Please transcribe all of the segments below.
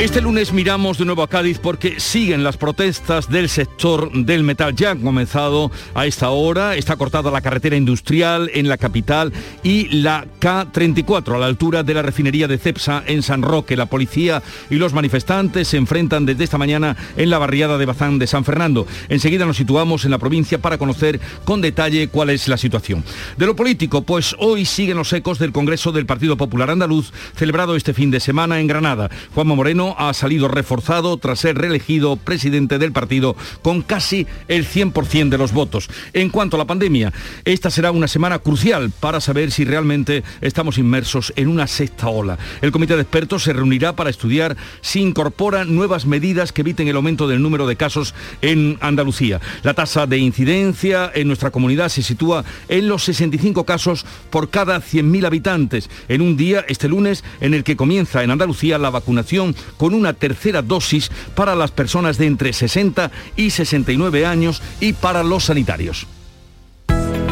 Este lunes miramos de nuevo a Cádiz porque siguen las protestas del sector del metal. Ya han comenzado a esta hora, está cortada la carretera industrial en la capital y la K34 a la altura de la refinería de Cepsa en San Roque. La policía y los manifestantes se enfrentan desde esta mañana en la barriada de Bazán de San Fernando. Enseguida nos situamos en la provincia para conocer con detalle cuál es la situación. De lo político, pues hoy siguen los ecos del Congreso del Partido Popular Andaluz celebrado este fin de semana en Granada. Juanma Moreno ha salido reforzado tras ser reelegido presidente del partido con casi el 100% de los votos. En cuanto a la pandemia, esta será una semana crucial para saber si realmente estamos inmersos en una sexta ola. El comité de expertos se reunirá para estudiar si incorpora nuevas medidas que eviten el aumento del número de casos en Andalucía. La tasa de incidencia en nuestra comunidad se sitúa en los 65 casos por cada 100.000 habitantes, en un día, este lunes, en el que comienza en Andalucía la vacunación con una tercera dosis para las personas de entre 60 y 69 años y para los sanitarios.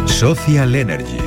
Social Energy.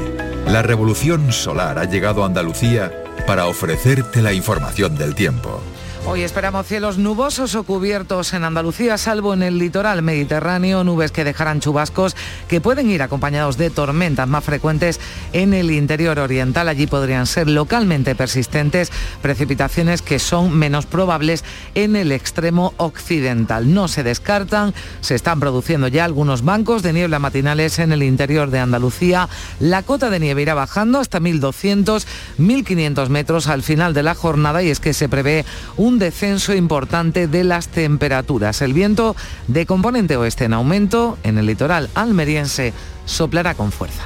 La revolución solar ha llegado a Andalucía para ofrecerte la información del tiempo. Hoy esperamos cielos nubosos o cubiertos en Andalucía, salvo en el litoral mediterráneo, nubes que dejarán chubascos que pueden ir acompañados de tormentas más frecuentes en el interior oriental. Allí podrían ser localmente persistentes precipitaciones que son menos probables en el extremo occidental. No se descartan, se están produciendo ya algunos bancos de niebla matinales en el interior de Andalucía. La cota de nieve irá bajando hasta 1.200, 1.500 metros al final de la jornada y es que se prevé un un descenso importante de las temperaturas. El viento de componente oeste en aumento en el litoral almeriense soplará con fuerza.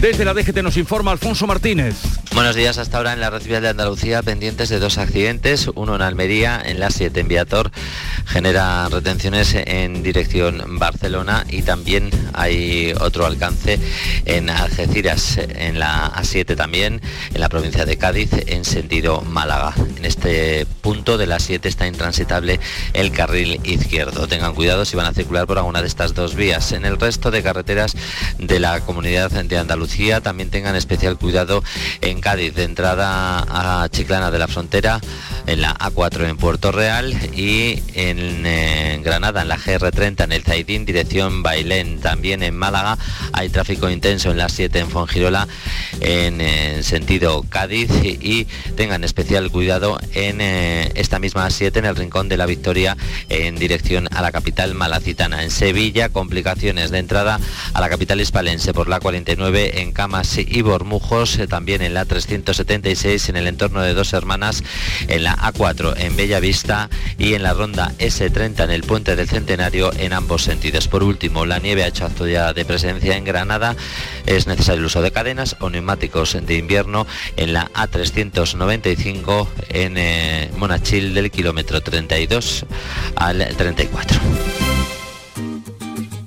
Desde la DGT nos informa Alfonso Martínez. Buenos días, hasta ahora en la red vial de Andalucía pendientes de dos accidentes, uno en Almería, en la 7 en Viator, genera retenciones en dirección Barcelona y también hay otro alcance en Algeciras, en la A7 también, en la provincia de Cádiz, en sentido Málaga. En este punto de la 7 está intransitable el carril izquierdo. Tengan cuidado si van a circular por alguna de estas dos vías. En el resto de carreteras de la comunidad de Andalucía, también tengan especial cuidado en Cádiz, de entrada a Chiclana de la Frontera, en la A4 en Puerto Real y en, eh, Granada, en la GR30, en el Zaidín, dirección Bailén. También en Málaga hay tráfico intenso en la 7 en Fongirola, en, eh, sentido Cádiz y, tengan especial cuidado en eh, esta misma 7 en el Rincón de la Victoria en dirección a la capital malacitana. En Sevilla, complicaciones de entrada a la capital hispalense por la 49 en Camas y Bormujos, eh, también en la 376 en el entorno de Dos Hermanas, en la A4 en Bella Vista y en la ronda S30 en el puente del Centenario en ambos sentidos. Por último, la nieve ha hecho acto ya de presencia en Granada. Es necesario el uso de cadenas o neumáticos de invierno en la A395 en eh, Monachil del kilómetro 32 al 34.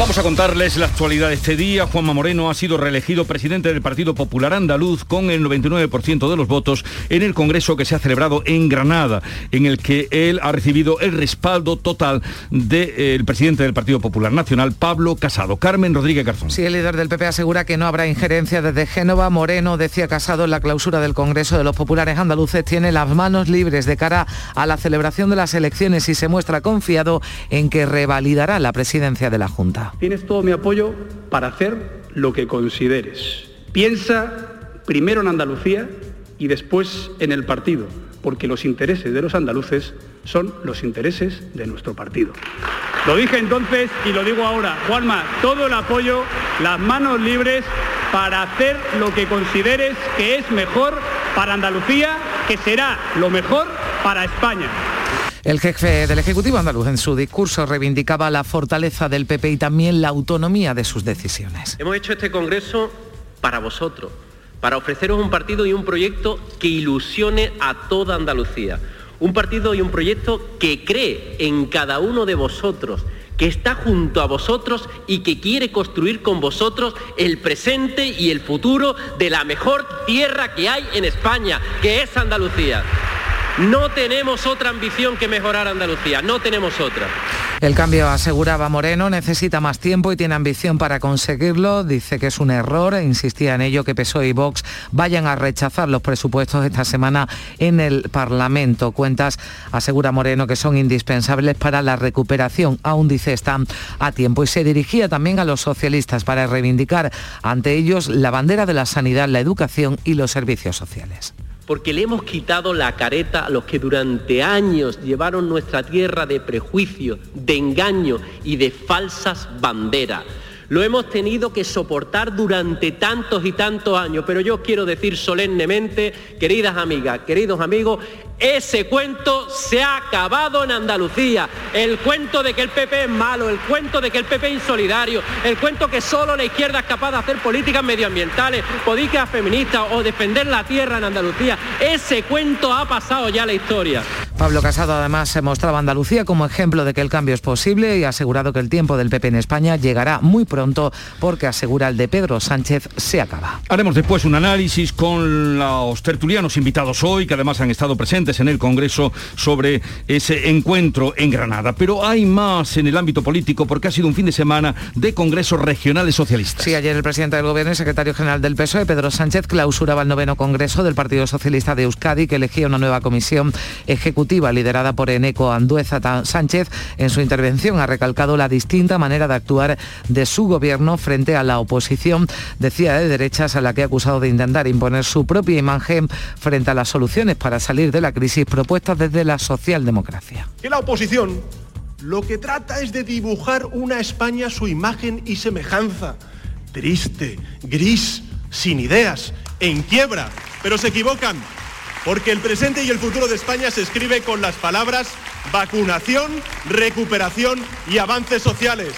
Vamos a contarles la actualidad de este día. Juanma Moreno ha sido reelegido presidente del Partido Popular Andaluz con el 99% de los votos en el Congreso que se ha celebrado en Granada, en el que él ha recibido el respaldo total del presidente del Partido Popular Nacional, Pablo Casado. Carmen Rodríguez Garzón. Sí, el líder del PP asegura que no habrá injerencia desde Génova. Moreno decía Casado en la clausura del Congreso de los Populares Andaluces tiene las manos libres de cara a la celebración de las elecciones y se muestra confiado en que revalidará la presidencia de la Junta. Tienes todo mi apoyo para hacer lo que consideres. Piensa primero en Andalucía y después en el partido, porque los intereses de los andaluces son los intereses de nuestro partido. Lo dije entonces y lo digo ahora. Juanma, todo el apoyo, las manos libres para hacer lo que consideres que es mejor para Andalucía, que será lo mejor para España. El jefe del Ejecutivo andaluz en su discurso reivindicaba la fortaleza del PP y también la autonomía de sus decisiones. Hemos hecho este Congreso para vosotros, para ofreceros un partido y un proyecto que ilusione a toda Andalucía. Un partido y un proyecto que cree en cada uno de vosotros, que está junto a vosotros y que quiere construir con vosotros el presente y el futuro de la mejor tierra que hay en España, que es Andalucía. No tenemos otra ambición que mejorar Andalucía, no tenemos otra. El cambio, aseguraba Moreno, necesita más tiempo y tiene ambición para conseguirlo. Dice que es un error e insistía en ello que PSOE y Vox vayan a rechazar los presupuestos esta semana en el Parlamento. Cuentas, asegura Moreno, que son indispensables para la recuperación. Aún dice están a tiempo. Y se dirigía también a los socialistas para reivindicar ante ellos la bandera de la sanidad, la educación y los servicios sociales porque le hemos quitado la careta a los que durante años llevaron nuestra tierra de prejuicio, de engaño y de falsas banderas. Lo hemos tenido que soportar durante tantos y tantos años, pero yo quiero decir solemnemente, queridas amigas, queridos amigos, ese cuento se ha acabado en Andalucía. El cuento de que el PP es malo, el cuento de que el PP es insolidario, el cuento que solo la izquierda es capaz de hacer políticas medioambientales, políticas feministas o defender la tierra en Andalucía. Ese cuento ha pasado ya la historia. Pablo Casado además se mostraba Andalucía como ejemplo de que el cambio es posible y ha asegurado que el tiempo del PP en España llegará muy pronto porque asegura el de Pedro Sánchez se acaba. Haremos después un análisis con los tertulianos invitados hoy que además han estado presentes en el Congreso sobre ese encuentro en Granada. Pero hay más en el ámbito político porque ha sido un fin de semana de congresos regionales socialistas. Sí, ayer el presidente del Gobierno y secretario general del PSOE, Pedro Sánchez, clausuraba el noveno Congreso del Partido Socialista de Euskadi, que elegía una nueva comisión ejecutiva liderada por Eneco Andueza Sánchez. En su intervención ha recalcado la distinta manera de actuar de su gobierno frente a la oposición, decía de derechas, a la que ha acusado de intentar imponer su propia imagen frente a las soluciones para salir de la crisis propuestas desde la socialdemocracia. Que la oposición lo que trata es de dibujar una España su imagen y semejanza, triste, gris, sin ideas, en quiebra, pero se equivocan, porque el presente y el futuro de España se escribe con las palabras vacunación, recuperación y avances sociales.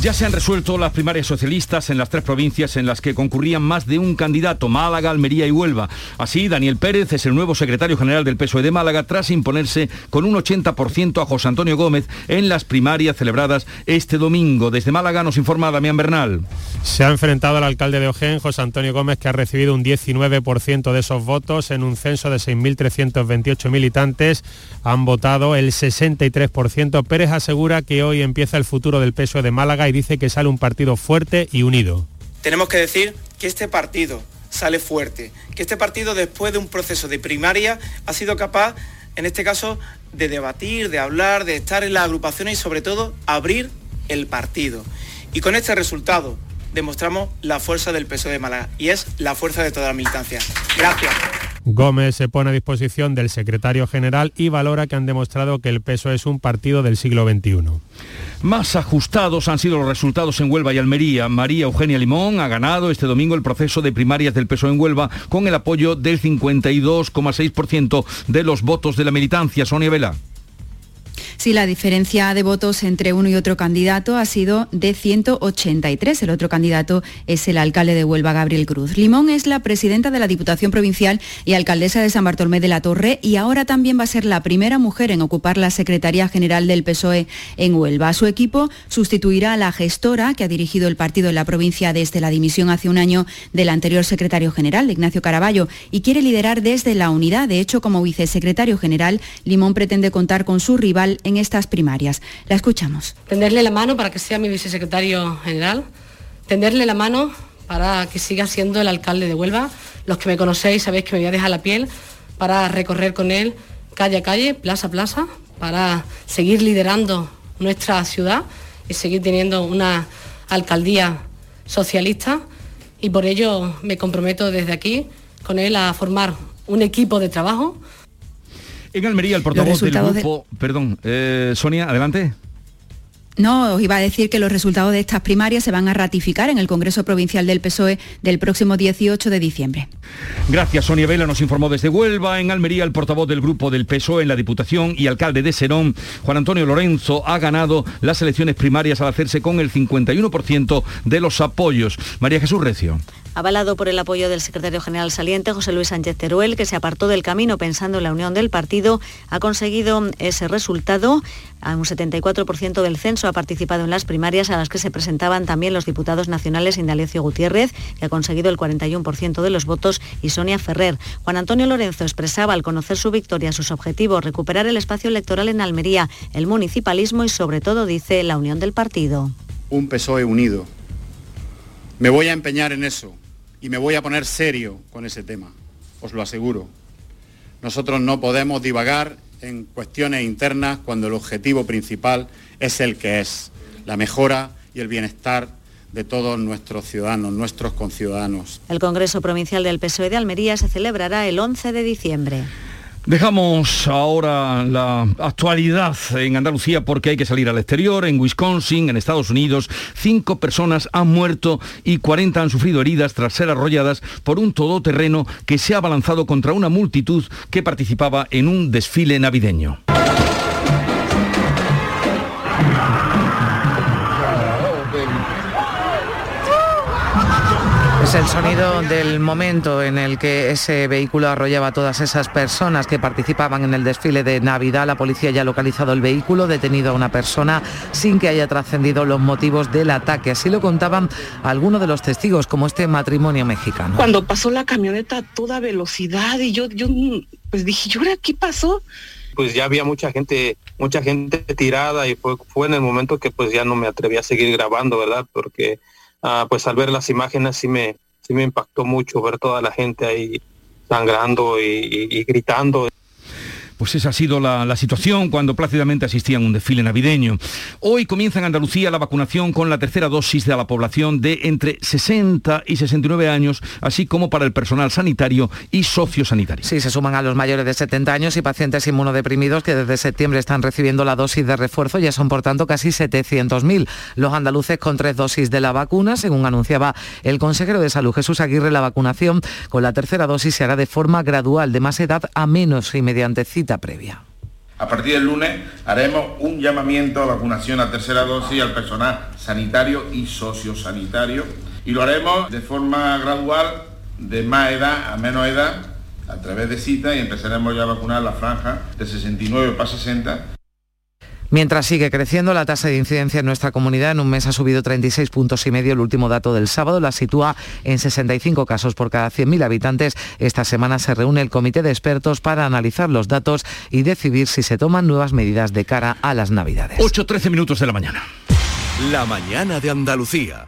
Ya se han resuelto las primarias socialistas en las tres provincias en las que concurrían más de un candidato, Málaga, Almería y Huelva. Así, Daniel Pérez es el nuevo secretario general del PSOE de Málaga tras imponerse con un 80% a José Antonio Gómez en las primarias celebradas este domingo. Desde Málaga nos informa Damián Bernal. Se ha enfrentado al alcalde de Ojén, José Antonio Gómez, que ha recibido un 19% de esos votos en un censo de 6.328 militantes. Han votado el 63%. Pérez asegura que hoy empieza el futuro del PSOE de Málaga y dice que sale un partido fuerte y unido. Tenemos que decir que este partido sale fuerte, que este partido después de un proceso de primaria ha sido capaz, en este caso, de debatir, de hablar, de estar en las agrupaciones y sobre todo abrir el partido. Y con este resultado demostramos la fuerza del PSOE de Málaga y es la fuerza de toda la militancia. Gracias. Gómez se pone a disposición del secretario general y valora que han demostrado que el PSOE es un partido del siglo XXI. Más ajustados han sido los resultados en Huelva y Almería. María Eugenia Limón ha ganado este domingo el proceso de primarias del PSOE en Huelva con el apoyo del 52,6% de los votos de la militancia. Sonia Vela. Así, la diferencia de votos entre uno y otro candidato ha sido de 183. El otro candidato es el alcalde de Huelva, Gabriel Cruz. Limón es la presidenta de la Diputación Provincial y alcaldesa de San Bartolomé de la Torre y ahora también va a ser la primera mujer en ocupar la Secretaría General del PSOE en Huelva. Su equipo sustituirá a la gestora que ha dirigido el partido en la provincia desde la dimisión hace un año del anterior secretario general, Ignacio Caraballo, y quiere liderar desde la unidad. De hecho, como vicesecretario general, Limón pretende contar con su rival en estas primarias. La escuchamos. Tenderle la mano para que sea mi vicesecretario general, tenderle la mano para que siga siendo el alcalde de Huelva. Los que me conocéis sabéis que me voy a dejar la piel para recorrer con él calle a calle, plaza a plaza, para seguir liderando nuestra ciudad y seguir teniendo una alcaldía socialista y por ello me comprometo desde aquí con él a formar un equipo de trabajo. En Almería el portavoz del grupo, perdón, eh, Sonia, adelante. No, os iba a decir que los resultados de estas primarias se van a ratificar en el Congreso Provincial del PSOE del próximo 18 de diciembre. Gracias, Sonia Vela nos informó desde Huelva. En Almería, el portavoz del grupo del PSOE en la Diputación y alcalde de Serón, Juan Antonio Lorenzo, ha ganado las elecciones primarias al hacerse con el 51% de los apoyos. María Jesús Recio avalado por el apoyo del secretario general saliente José Luis Sánchez Teruel, que se apartó del camino pensando en la unión del partido, ha conseguido ese resultado. Un 74% del censo ha participado en las primarias a las que se presentaban también los diputados nacionales Indalecio Gutiérrez, que ha conseguido el 41% de los votos, y Sonia Ferrer. Juan Antonio Lorenzo expresaba al conocer su victoria sus objetivos, recuperar el espacio electoral en Almería, el municipalismo y sobre todo, dice, la unión del partido. Un PSOE unido. Me voy a empeñar en eso y me voy a poner serio con ese tema, os lo aseguro. Nosotros no podemos divagar en cuestiones internas cuando el objetivo principal es el que es, la mejora y el bienestar de todos nuestros ciudadanos, nuestros conciudadanos. El Congreso Provincial del PSOE de Almería se celebrará el 11 de diciembre. Dejamos ahora la actualidad en Andalucía porque hay que salir al exterior. En Wisconsin, en Estados Unidos, cinco personas han muerto y 40 han sufrido heridas tras ser arrolladas por un todoterreno que se ha abalanzado contra una multitud que participaba en un desfile navideño. Es el sonido del momento en el que ese vehículo arrollaba a todas esas personas que participaban en el desfile de Navidad. La policía ya ha localizado el vehículo, detenido a una persona sin que haya trascendido los motivos del ataque. Así lo contaban algunos de los testigos, como este matrimonio mexicano. Cuando pasó la camioneta a toda velocidad y yo, yo pues dije, ¿y ahora qué pasó? pues ya había mucha gente, mucha gente tirada y fue, fue en el momento que pues ya no me atreví a seguir grabando, ¿verdad? Porque Ah, pues al ver las imágenes sí me, sí me impactó mucho ver toda la gente ahí sangrando y gritando. Pues esa ha sido la, situación cuando plácidamente asistían a un desfile navideño. Hoy comienza en Andalucía la vacunación con la tercera dosis de la población de entre 60 y 69 años, así como para el personal sanitario y sociosanitario. Sí, se suman a los mayores de 70 años y pacientes inmunodeprimidos que desde septiembre están recibiendo la dosis de refuerzo. Ya son, por tanto, casi 700.000 los andaluces con tres dosis de la vacuna. Según anunciaba el consejero de Salud Jesús Aguirre, la vacunación con la tercera dosis se hará de forma gradual, de más edad a menos y mediante cita previa. A partir del lunes haremos un llamamiento a vacunación a tercera dosis al personal sanitario y sociosanitario y lo haremos de forma gradual de más edad a menos edad a través de cita y empezaremos ya a vacunar la franja de 69 para 60 Mientras sigue creciendo la tasa de incidencia en nuestra comunidad, en un mes ha subido 36 puntos y medio. El último dato del sábado la sitúa en 65 casos por cada 100.000 habitantes. Esta semana se reúne el comité de expertos para analizar los datos y decidir si se toman nuevas medidas de cara a las Navidades. 8-13 minutos de la mañana. La mañana de Andalucía.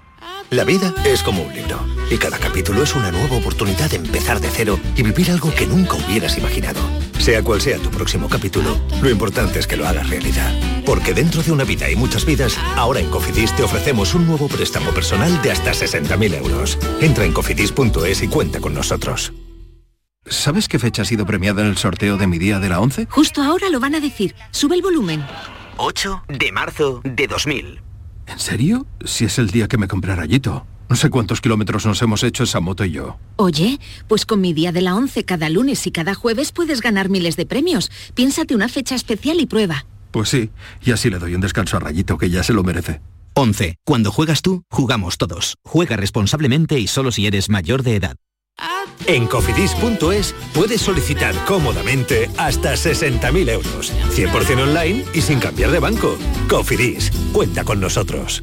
La vida es como un libro y cada capítulo es una nueva oportunidad de empezar de cero y vivir algo que nunca hubieras imaginado. Sea cual sea tu próximo capítulo, lo importante es que lo hagas realidad. Porque dentro de una vida y muchas vidas, ahora en Cofidis te ofrecemos un nuevo préstamo personal de hasta 60.000 euros. Entra en cofidis.es y cuenta con nosotros. ¿Sabes qué fecha ha sido premiada en el sorteo de mi día de la 11? Justo ahora lo van a decir. Sube el volumen. 8 de marzo de 2000. ¿En serio? Si es el día que me compré rayito. No sé cuántos kilómetros nos hemos hecho esa moto y yo. Oye, pues con mi día de la 11 cada lunes y cada jueves puedes ganar miles de premios. Piénsate una fecha especial y prueba. Pues sí, y así le doy un descanso a Rayito, que ya se lo merece. 11. Cuando juegas tú, jugamos todos. Juega responsablemente y solo si eres mayor de edad. En cofidis.es puedes solicitar cómodamente hasta 60.000 euros, 100% online y sin cambiar de banco. Cofidis, cuenta con nosotros.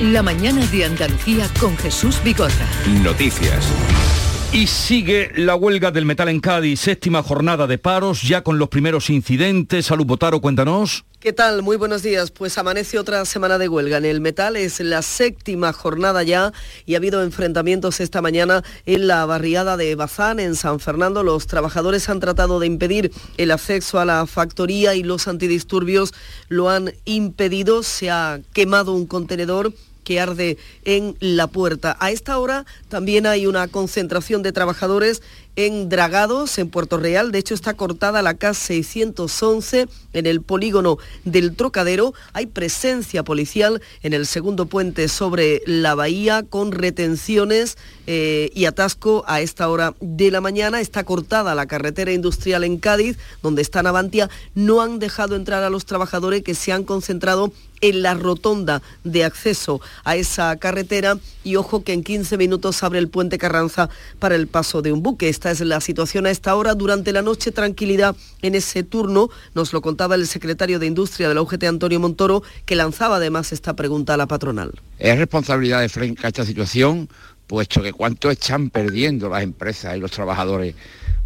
La mañana de Andalucía con Jesús Bigorra. Noticias. Y sigue la huelga del metal en Cádiz, séptima jornada de paros, ya con los primeros incidentes. Salud Botaro, cuéntanos. ¿Qué tal? Muy buenos días. Pues amanece otra semana de huelga en el metal. Es la séptima jornada ya y ha habido enfrentamientos esta mañana en la barriada de Bazán, en San Fernando. Los trabajadores han tratado de impedir el acceso a la factoría y los antidisturbios lo han impedido. Se ha quemado un contenedor que arde en la puerta. A esta hora también hay una concentración de trabajadores en Dragados, en Puerto Real. De hecho, está cortada la K611 en el polígono del Trocadero. Hay presencia policial en el segundo puente sobre la bahía con retenciones eh, y atasco a esta hora de la mañana. Está cortada la carretera industrial en Cádiz, donde está Navantia. No han dejado entrar a los trabajadores que se han concentrado en la rotonda de acceso a esa carretera y ojo que en 15 minutos abre el puente Carranza para el paso de un buque. Esta es la situación a esta hora. Durante la noche tranquilidad en ese turno, nos lo contaba el secretario de Industria de la UGT, Antonio Montoro, que lanzaba además esta pregunta a la patronal. Es responsabilidad de Frenca esta situación, puesto que cuánto están perdiendo las empresas y los trabajadores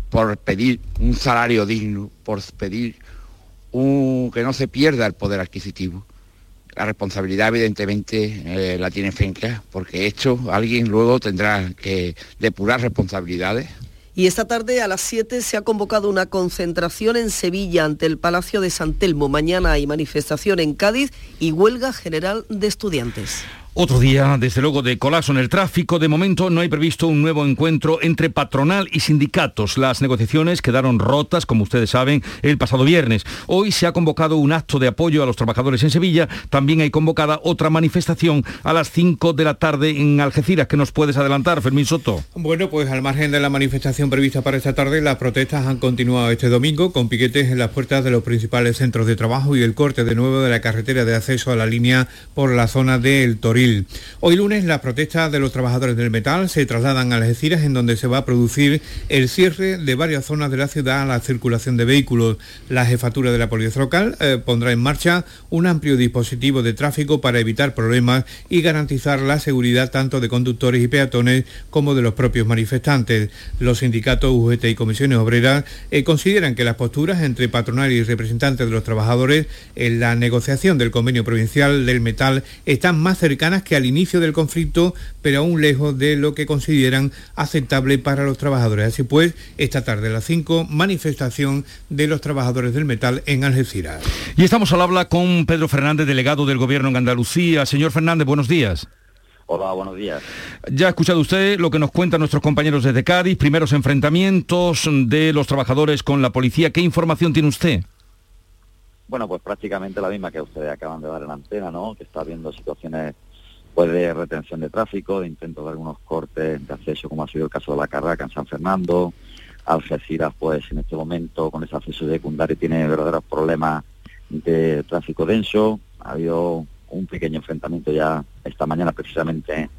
por pedir un salario digno, por pedir que no se pierda el poder adquisitivo la responsabilidad evidentemente eh, la tiene Fenca, porque esto alguien luego tendrá que depurar responsabilidades. Y esta tarde a las 7 se ha convocado una concentración en Sevilla ante el Palacio de San Telmo. Mañana hay manifestación en Cádiz y huelga general de estudiantes. Otro día, desde luego, de colapso en el tráfico. De momento no hay previsto un nuevo encuentro entre patronal y sindicatos. Las negociaciones quedaron rotas, como ustedes saben, el pasado viernes. Hoy se ha convocado un acto de apoyo a los trabajadores en Sevilla. También hay convocada otra manifestación a las 5 de la tarde en Algeciras. ¿Qué nos puedes adelantar, Fermín Soto? Bueno, pues al margen de la manifestación prevista para esta tarde, las protestas han continuado este domingo con piquetes en las puertas de los principales centros de trabajo y el corte de nuevo de la carretera de acceso a la línea por la zona del Hoy lunes las protestas de los trabajadores del metal se trasladan a Algeciras en donde se va a producir el cierre de varias zonas de la ciudad a la circulación de vehículos. La jefatura de la policía local eh, pondrá en marcha un amplio dispositivo de tráfico para evitar problemas y garantizar la seguridad tanto de conductores y peatones como de los propios manifestantes. Los sindicatos UGT y comisiones obreras eh, consideran que las posturas entre patronal y representantes de los trabajadores en la negociación del convenio provincial del metal están más cercanas que al inicio del conflicto, pero aún lejos de lo que consideran aceptable para los trabajadores. Así pues, esta tarde a las 5, manifestación de los trabajadores del metal en Algeciras. Y estamos al habla con Pedro Fernández, delegado del Gobierno en Andalucía. Señor Fernández, buenos días. Hola, buenos días. Ya ha escuchado usted lo que nos cuentan nuestros compañeros desde Cádiz, primeros enfrentamientos de los trabajadores con la policía. ¿Qué información tiene usted? Bueno, pues prácticamente la misma que ustedes acaban de dar en la antena, ¿no? Que está habiendo situaciones pues de retención de tráfico, de intentos de algunos cortes de acceso, como ha sido el caso de la Carraca en San Fernando. Algeciras, pues en este momento con ese acceso secundario tiene verdaderos problemas de tráfico denso. Ha habido un pequeño enfrentamiento ya esta mañana precisamente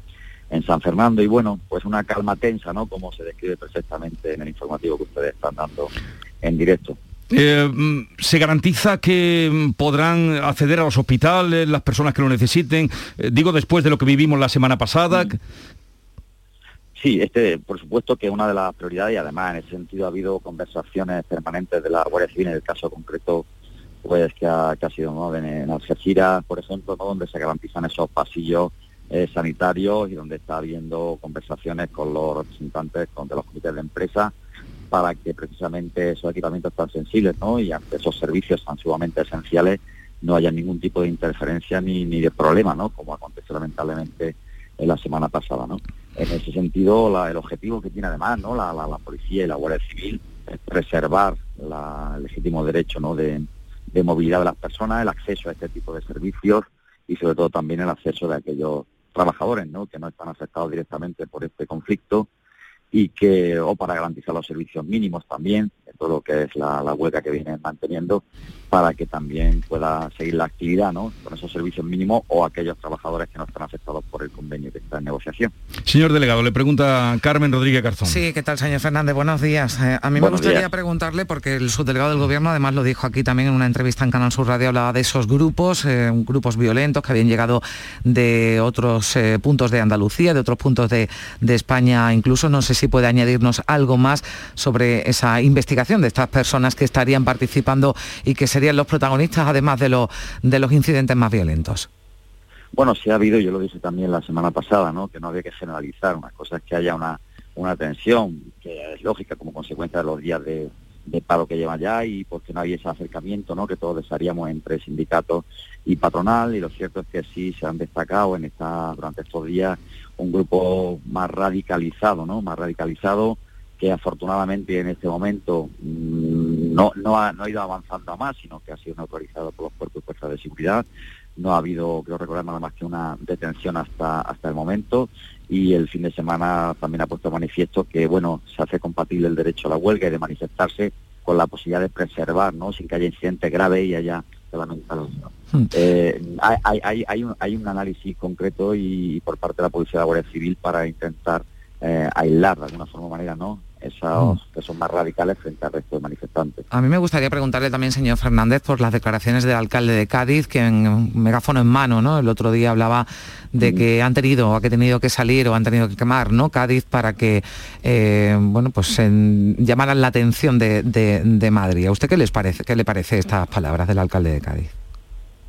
en San Fernando y bueno, pues una calma tensa, ¿no? Como se describe perfectamente en el informativo que ustedes están dando en directo. Eh, ¿Se garantiza que mm, podrán acceder a los hospitales las personas que lo necesiten? Eh, digo, después de lo que vivimos la semana pasada. Sí, este, por supuesto que es una de las prioridades y además en ese sentido ha habido conversaciones permanentes de la Guardia Civil en el caso concreto pues que ha, sido ¿no? en, Algeciras, por ejemplo, donde se garantizan esos pasillos eh, sanitarios y donde está habiendo conversaciones con los representantes de los comités de empresa para que precisamente esos equipamientos tan sensibles y ante esos servicios tan sumamente esenciales no haya ningún tipo de interferencia ni, de problema, ¿no? como ha lamentablemente en la semana pasada. En ese sentido, el objetivo que tiene además la, policía y la Guardia Civil es preservar el legítimo derecho de, movilidad de las personas, el acceso a este tipo de servicios y sobre todo también el acceso de aquellos trabajadores que no están afectados directamente por este conflicto y que, o para garantizar los servicios mínimos también, todo lo que es la, la huelga que vienen manteniendo, para que también pueda seguir la actividad ¿no? con esos servicios mínimos o aquellos trabajadores que no están afectados por el convenio que está en negociación. Señor delegado, le pregunta Carmen Rodríguez Garzón. Sí, ¿qué tal, señor Fernández? Buenos días. Eh, a mí me gustaría preguntarle, porque el subdelegado del Gobierno además lo dijo aquí también en una entrevista en Canal Sur Radio, hablaba de esos grupos, eh, grupos violentos que habían llegado de otros eh, puntos de Andalucía, de otros puntos de, de España incluso. No sé si puede añadirnos algo más sobre esa investigación de estas personas que estarían participando y que serían los protagonistas, además de, los de los incidentes más violentos? Bueno, sí ha habido, yo lo dije también la semana pasada, ¿no? que no había que generalizar. Una cosa que haya una, una tensión, que es lógica como consecuencia de los días de, paro que llevan ya y porque no hay ese acercamiento ¿no? que todos desearíamos entre sindicatos y patronal y lo cierto es que sí se han destacado en esta durante estos días un grupo más radicalizado, ¿no? más radicalizado que afortunadamente en este momento mm, no, no, ha, no ha ido avanzando a más, sino que ha sido autorizado por los cuerpos y fuerzas de seguridad. No ha habido, creo recordar, nada más que una detención hasta, hasta el momento y el fin de semana también ha puesto manifiesto que, bueno, se hace compatible el derecho a la huelga y de manifestarse con la posibilidad de preservar, ¿no? Sin que haya incidentes graves y haya. Hmm. Eh, hay, hay, hay, un, hay un análisis concreto y, por parte de la Policía de la Guardia Civil para intentar eh, aislar de alguna forma manera, ¿no? Esos mm. que son más radicales frente al resto de manifestantes. A mí me gustaría preguntarle también, señor Fernández, por las declaraciones del alcalde de Cádiz, que en megáfono en mano, ¿no? El otro día hablaba de mm. que han tenido o que tenido que salir o han tenido que quemar, ¿no? Cádiz para que, eh, bueno, pues llamaran la atención de, de Madrid. ¿A usted qué les parece, qué le parece estas palabras del alcalde de Cádiz?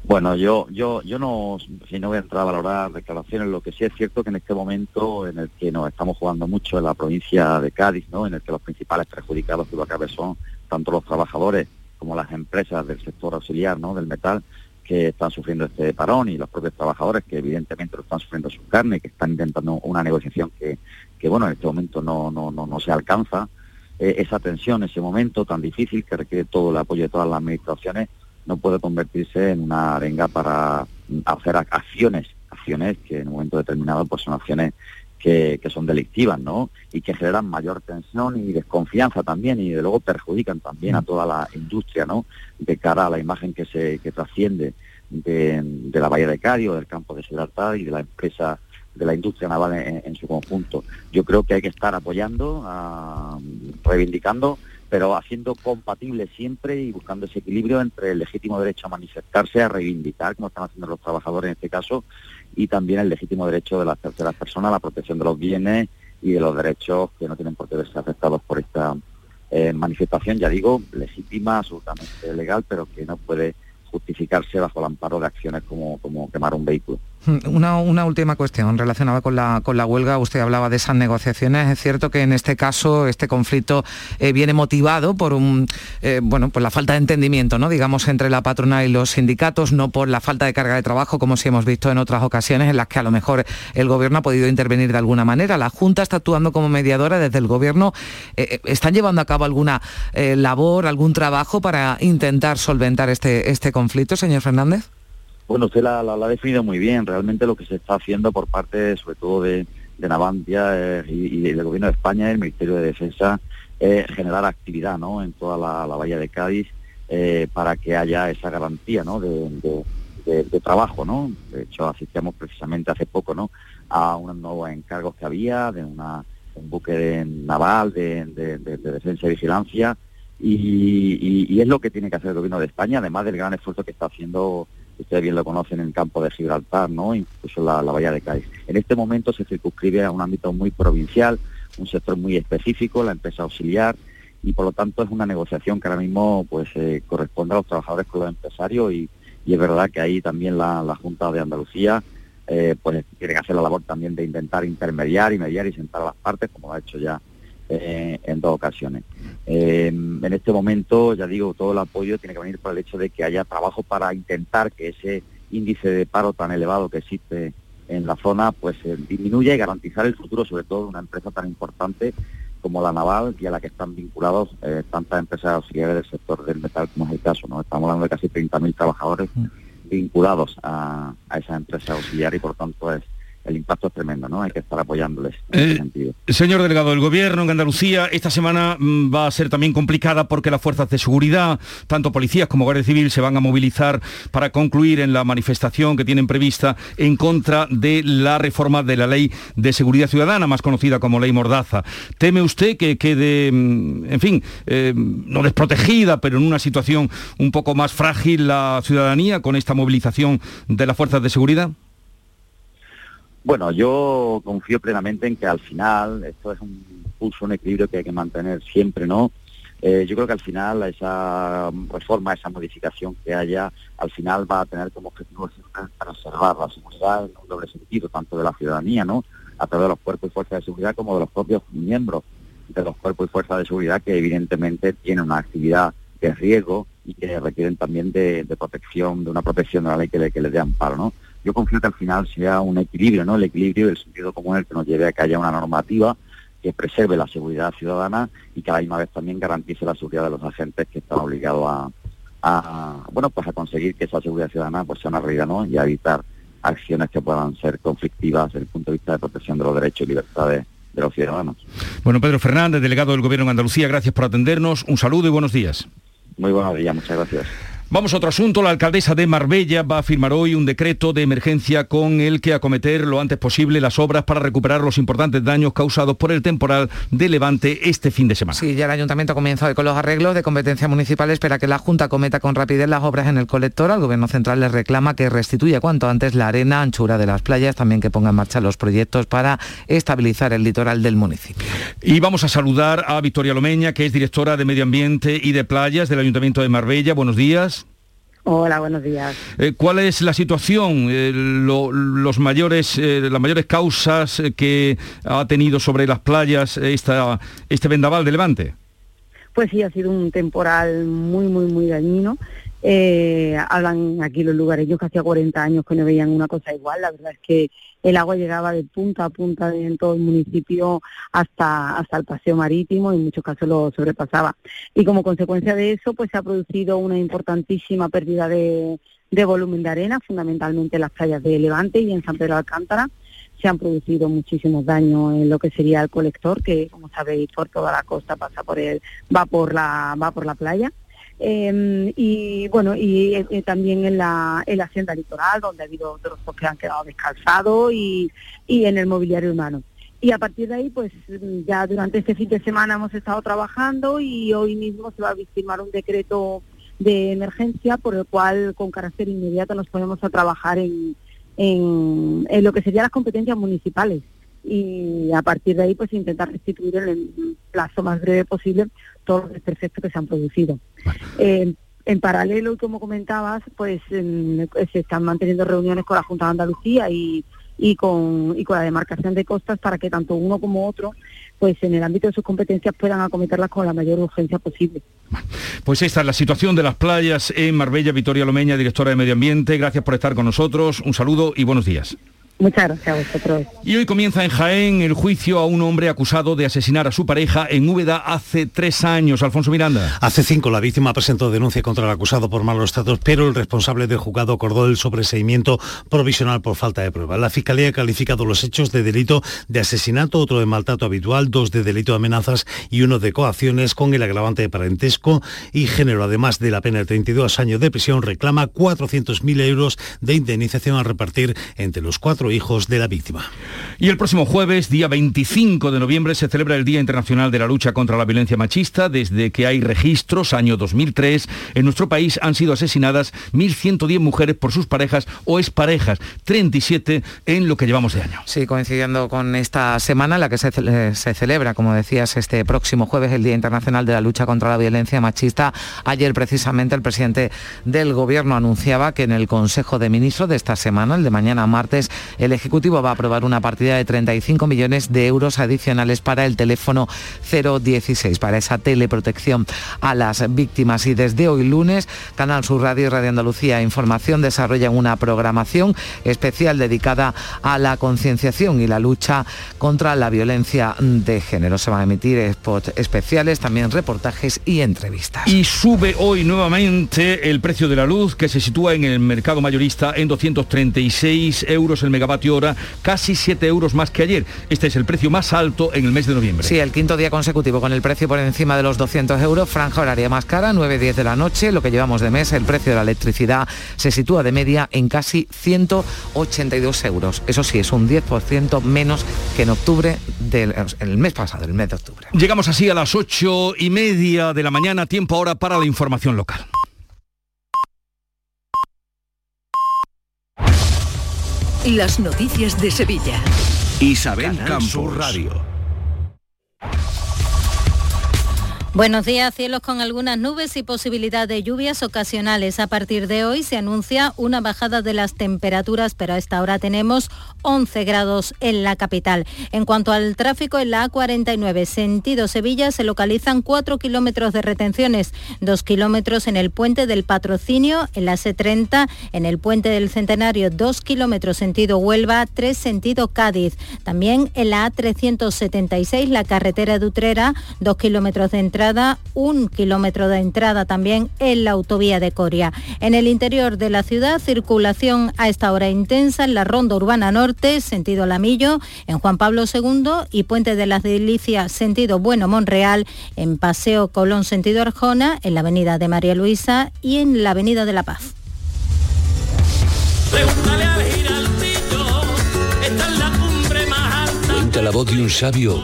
Bueno, yo, yo, yo no, si no voy a entrar a valorar declaraciones, lo que sí es cierto que en este momento en el que nos estamos jugando mucho en la provincia de Cádiz, ¿no? en el que los principales perjudicados que lo que son tanto los trabajadores como las empresas del sector auxiliar, ¿no? del metal, que están sufriendo este parón y los propios trabajadores que evidentemente lo están sufriendo su carne, que están intentando una negociación que, que bueno, en este momento no, no, no, no se alcanza. Eh, esa tensión, ese momento tan difícil que requiere todo el apoyo de todas las administraciones, no puede convertirse en una arenga para hacer acciones, acciones que en un momento determinado pues son acciones que, son delictivas, ¿no? Y que generan mayor tensión y desconfianza también y de luego perjudican también a toda la industria, ¿no? De cara a la imagen que se que trasciende de, la Bahía de Cádiz o del campo de Gibraltar y de la empresa de la industria naval en, su conjunto. Yo creo que hay que estar apoyando, ah, reivindicando pero haciendo compatible siempre y buscando ese equilibrio entre el legítimo derecho a manifestarse, a reivindicar, como están haciendo los trabajadores en este caso, y también el legítimo derecho de las terceras personas a la protección de los bienes y de los derechos que no tienen por qué verse afectados por esta eh, manifestación, ya digo, legítima, absolutamente legal, pero que no puede justificarse bajo el amparo de acciones como, como quemar un vehículo. Una, última cuestión relacionada con la, con la huelga. Usted hablaba de esas negociaciones. Es cierto que en este caso este conflicto eh, viene motivado por un, eh, bueno, por la falta de entendimiento, ¿no? digamos, entre la patrona y los sindicatos, no por la falta de carga de trabajo, como si hemos visto en otras ocasiones en las que a lo mejor el gobierno ha podido intervenir de alguna manera. La Junta está actuando como mediadora desde el gobierno. Eh, ¿Están llevando a cabo alguna labor, algún trabajo para intentar solventar este, este conflicto, señor Fernández? Bueno, usted la, ha definido muy bien. Realmente lo que se está haciendo por parte, sobre todo de, Navantia eh, y, del Gobierno de España y el Ministerio de Defensa, es generar actividad ¿no? en toda la, Bahía de Cádiz eh, para que haya esa garantía ¿no? de, trabajo. ¿no? De hecho, asistíamos precisamente hace poco ¿no? a unos nuevos encargos que había de una, un buque naval de, defensa y vigilancia y, es lo que tiene que hacer el Gobierno de España, además del gran esfuerzo que está haciendo ustedes bien lo conocen en el campo de Gibraltar, ¿no? incluso la, la bahía de Cádiz. En este momento se circunscribe a un ámbito muy provincial, un sector muy específico, la empresa auxiliar, y por lo tanto es una negociación que ahora mismo pues eh, corresponde a los trabajadores con los empresarios y, es verdad que ahí también la, Junta de Andalucía eh, pues tiene que hacer la labor también de intentar intermediar y mediar y sentar a las partes, como ha hecho ya eh, en dos ocasiones. Eh, en este momento, ya digo, todo el apoyo tiene que venir por el hecho de que haya trabajo para intentar que ese índice de paro tan elevado que existe en la zona, pues eh, disminuya y garantizar el futuro, sobre todo de una empresa tan importante como la naval y a la que están vinculados eh, tantas empresas auxiliares del sector del metal como es el caso. ¿no? Estamos hablando de casi 30.000 trabajadores mm. vinculados a, a esa empresa auxiliar y por tanto es el impacto es tremendo, ¿no? Hay que estar apoyándoles en ese eh, sentido. Señor delegado, el gobierno en Andalucía esta semana mm, va a ser también complicada porque las fuerzas de seguridad, tanto policías como Guardia Civil, se van a movilizar para concluir en la manifestación que tienen prevista en contra de la reforma de la ley de seguridad ciudadana, más conocida como ley Mordaza. ¿Teme usted que quede, mm, en fin, eh, no desprotegida, pero en una situación un poco más frágil la ciudadanía con esta movilización de las fuerzas de seguridad? Bueno, yo confío plenamente en que al final esto es un pulso, un equilibrio que hay que mantener siempre, ¿no? Eh, yo creo que al final esa reforma, esa modificación que haya, al final va a tener como objetivo preservar la seguridad en un doble sentido, tanto de la ciudadanía, ¿no? A través de los cuerpos y fuerzas de seguridad como de los propios miembros de los cuerpos y fuerzas de seguridad que evidentemente tienen una actividad de riesgo y que requieren también de, protección, de una protección de la ley que, que les dé amparo, ¿no? Yo confío que al final sea un equilibrio, ¿no? El equilibrio del sentido común el que nos lleve a que haya una normativa que preserve la seguridad ciudadana y que a la misma vez también garantice la seguridad de los agentes que están obligados a, bueno, pues a conseguir que esa seguridad ciudadana pues sea una realidad, ¿no? Y a evitar acciones que puedan ser conflictivas desde el punto de vista de protección de los derechos y libertades de los ciudadanos. Bueno, Pedro Fernández, delegado del Gobierno en Andalucía, gracias por atendernos. Un saludo y buenos días. Muy buenos días, muchas gracias. Vamos a otro asunto. La alcaldesa de Marbella va a firmar hoy un decreto de emergencia con el que acometer lo antes posible las obras para recuperar los importantes daños causados por el temporal de Levante este fin de semana. Sí, ya el ayuntamiento comienza hoy con los arreglos de competencia municipal. Espera que la Junta cometa con rapidez las obras en el colector. Al Gobierno Central le reclama que restituya cuanto antes la arena, anchura de las playas, también que ponga en marcha los proyectos para estabilizar el litoral del municipio. Y vamos a saludar a Victoria Lomeña, que es directora de Medio Ambiente y de Playas del Ayuntamiento de Marbella. Buenos días. Hola, buenos días. Eh, ¿Cuál es la situación, eh, los mayores, eh, las mayores causas que ha tenido sobre las playas esta, este vendaval de Levante? Pues sí, ha sido un temporal muy, muy, muy dañino. Eh, hablan aquí los lugareños que hacía 40 años que no veían una cosa igual. La verdad es que el agua llegaba de punta a punta en todo el municipio hasta, hasta el paseo marítimo y en muchos casos lo sobrepasaba. Y como consecuencia de eso, pues se ha producido una importantísima pérdida de, de volumen de arena, fundamentalmente en las playas de Levante y en San Pedro de Alcántara. Se han producido muchísimos daños en lo que sería el colector, que como sabéis por toda la costa pasa por el, va por la, va por la playa. Em, y bueno, y, eh, también en la, en la hacienda litoral, donde ha habido otros que han quedado descalzados y, y en el mobiliario humano. Y a partir de ahí, pues ya durante este fin de semana hemos estado trabajando y hoy mismo se va a firmar un decreto de emergencia por el cual con carácter inmediato nos ponemos a trabajar en, en, en lo que serían las competencias municipales y a partir de ahí pues intentar restituir en el plazo más breve posible todos los desperfectos que se han producido. Eh, en paralelo, y como comentabas, pues se están manteniendo reuniones con la Junta de Andalucía y, y, con, y con la demarcación de costas para que tanto uno como otro, pues en el ámbito de sus competencias puedan acometerlas con la mayor urgencia posible. Pues esta es la situación de las playas en Marbella. Victoria Lomeña, directora de Medio Ambiente, gracias por estar con nosotros. Un saludo y buenos días. Muchas gracias a vosotros. Y hoy comienza en Jaén el juicio a un hombre acusado de asesinar a su pareja en Úbeda hace tres años. Alfonso Miranda. Hace cinco la víctima presentó denuncia contra el acusado por malos tratos, pero el responsable del juzgado acordó el sobreseimiento provisional por falta de prueba. La Fiscalía ha calificado los hechos de delito de asesinato, otro de maltrato habitual, dos de delito de amenazas y uno de coacciones con el agravante de parentesco y género. Además de la pena de 32 años de prisión, reclama 400.000 euros de indemnización a repartir entre los cuatro hijos de la víctima. Y el próximo jueves, día 25 de noviembre, se celebra el Día Internacional de la Lucha contra la Violencia Machista. Desde que hay registros, año 2003, en nuestro país han sido asesinadas 1.110 mujeres por sus parejas o exparejas, 37 en lo que llevamos de año. Sí, coincidiendo con esta semana en la que se, se celebra, como decías, este próximo jueves, el Día Internacional de la Lucha contra la Violencia Machista. Ayer precisamente el presidente del Gobierno anunciaba que en el Consejo de Ministros de esta semana, el de mañana martes, el Ejecutivo va a aprobar una partida de 35 millones de euros adicionales para el teléfono 016, para esa teleprotección a las víctimas. Y desde hoy lunes, Canal Sur Radio y Radio Andalucía Información desarrollan una programación especial dedicada a la concienciación y la lucha contra la violencia de género. Se van a emitir spots especiales, también reportajes y entrevistas. Y sube hoy nuevamente el precio de la luz que se sitúa en el mercado mayorista en 236 euros el megavatio hora, casi 7 euros más que ayer. Este es el precio más alto en el mes de noviembre. Sí, el quinto día consecutivo con el precio por encima de los 200 euros, franja horaria más cara, 9-10 de la noche, lo que llevamos de mes, el precio de la electricidad se sitúa de media en casi 182 euros. Eso sí, es un 10% menos que en octubre del el mes pasado, el mes de octubre. Llegamos así a las 8 y media de la mañana, tiempo ahora para la información local. Las noticias de Sevilla. Isabel Campos Radio. Buenos días, cielos con algunas nubes y posibilidad de lluvias ocasionales. A partir de hoy se anuncia una bajada de las temperaturas, pero a esta hora tenemos 11 grados en la capital. En cuanto al tráfico, en la A49 sentido Sevilla se localizan 4 kilómetros de retenciones, 2 kilómetros en el puente del Patrocinio, en la C30, en el puente del Centenario, 2 kilómetros sentido Huelva, 3 sentido Cádiz. También en la A376, la carretera de Utrera, 2 kilómetros de entrada un kilómetro de entrada también en la autovía de Coria. En el interior de la ciudad, circulación a esta hora intensa en la ronda urbana norte, sentido Lamillo, en Juan Pablo II y Puente de las Delicias, sentido Bueno Monreal, en Paseo Colón, sentido Arjona, en la avenida de María Luisa y en la avenida de La Paz. la voz de un sabio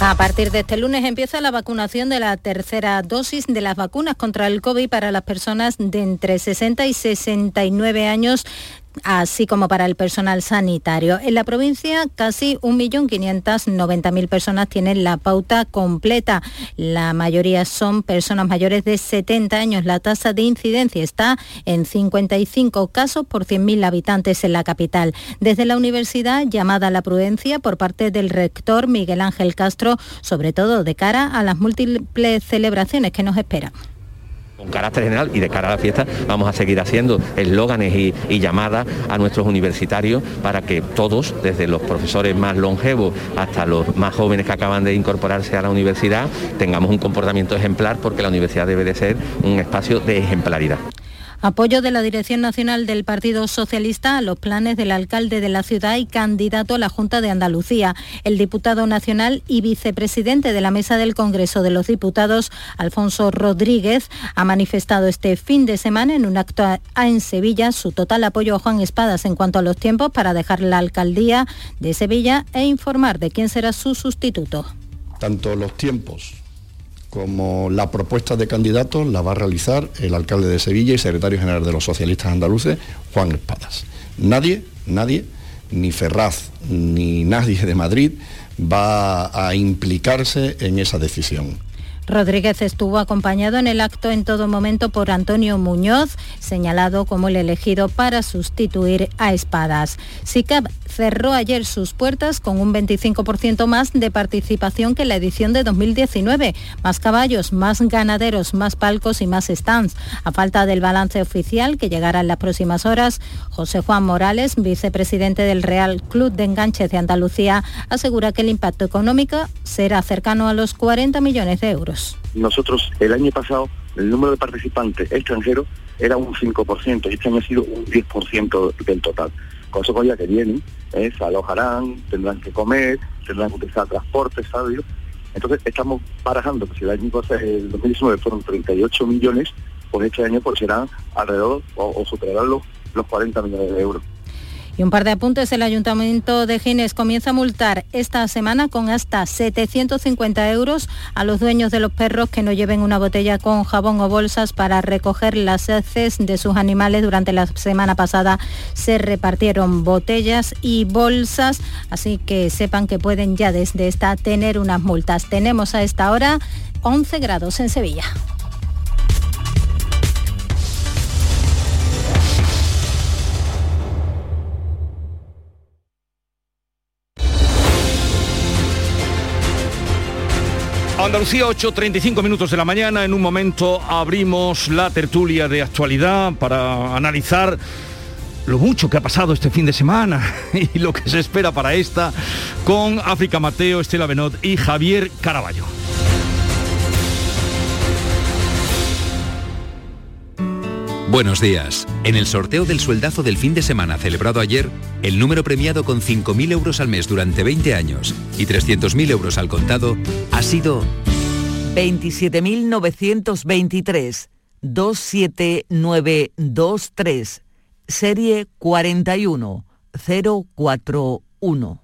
A partir de este lunes empieza la vacunación de la tercera dosis de las vacunas contra el COVID para las personas de entre 60 y 69 años así como para el personal sanitario. En la provincia, casi 1.590.000 personas tienen la pauta completa. La mayoría son personas mayores de 70 años. La tasa de incidencia está en 55 casos por 100.000 habitantes en la capital. Desde la universidad, llamada a la prudencia por parte del rector Miguel Ángel Castro, sobre todo de cara a las múltiples celebraciones que nos esperan. Con carácter general y de cara a la fiesta vamos a seguir haciendo eslóganes y, llamadas a nuestros universitarios para que todos, desde los profesores más longevos hasta los más jóvenes que acaban de incorporarse a la universidad, tengamos un comportamiento ejemplar porque la universidad debe de ser un espacio de ejemplaridad. Apoyo de la Dirección Nacional del Partido Socialista a los planes del alcalde de la ciudad y candidato a la Junta de Andalucía. El diputado nacional y vicepresidente de la Mesa del Congreso de los Diputados, Alfonso Rodríguez, ha manifestado este fin de semana en un acto en Sevilla su total apoyo a Juan Espadas en cuanto a los tiempos para dejar la alcaldía de Sevilla e informar de quién será su sustituto. Tanto los tiempos como la propuesta de candidatos la va a realizar el alcalde de Sevilla y secretario general de los socialistas andaluces, Juan Espadas. Nadie, nadie, ni Ferraz, ni nadie de Madrid va a implicarse en esa decisión. Rodríguez estuvo acompañado en el acto en todo momento por Antonio Muñoz, señalado como el elegido para sustituir a Espadas. SICAP cerró ayer sus puertas con un 25% más de participación que la edición de 2019. Más caballos, más ganaderos, más palcos y más stands. A falta del balance oficial que llegará en las próximas horas, José Juan Morales, vicepresidente del Real Club de Enganches de Andalucía, asegura que el impacto económico será cercano a los 40 millones de euros. Nosotros el año pasado el número de participantes extranjeros era un 5% y este año ha sido un 10% del total. Con ya que vienen, ¿eh? se alojarán, tendrán que comer, tendrán que utilizar transporte, ¿sabes? Entonces estamos barajando que si el año pasado, el 2019 fueron 38 millones, pues este año pues serán alrededor o, o superarán los, los 40 millones de euros. Y un par de apuntes, el Ayuntamiento de Gines comienza a multar esta semana con hasta 750 euros a los dueños de los perros que no lleven una botella con jabón o bolsas para recoger las heces de sus animales. Durante la semana pasada se repartieron botellas y bolsas, así que sepan que pueden ya desde esta tener unas multas. Tenemos a esta hora 11 grados en Sevilla. Andalucía, 8.35 minutos de la mañana. En un momento abrimos la tertulia de actualidad para analizar lo mucho que ha pasado este fin de semana y lo que se espera para esta con África Mateo, Estela Benot y Javier Caraballo. Buenos días. En el sorteo del sueldazo del fin de semana celebrado ayer, el número premiado con 5.000 euros al mes durante 20 años y 300.000 euros al contado ha sido 27.923 27923 serie 41041.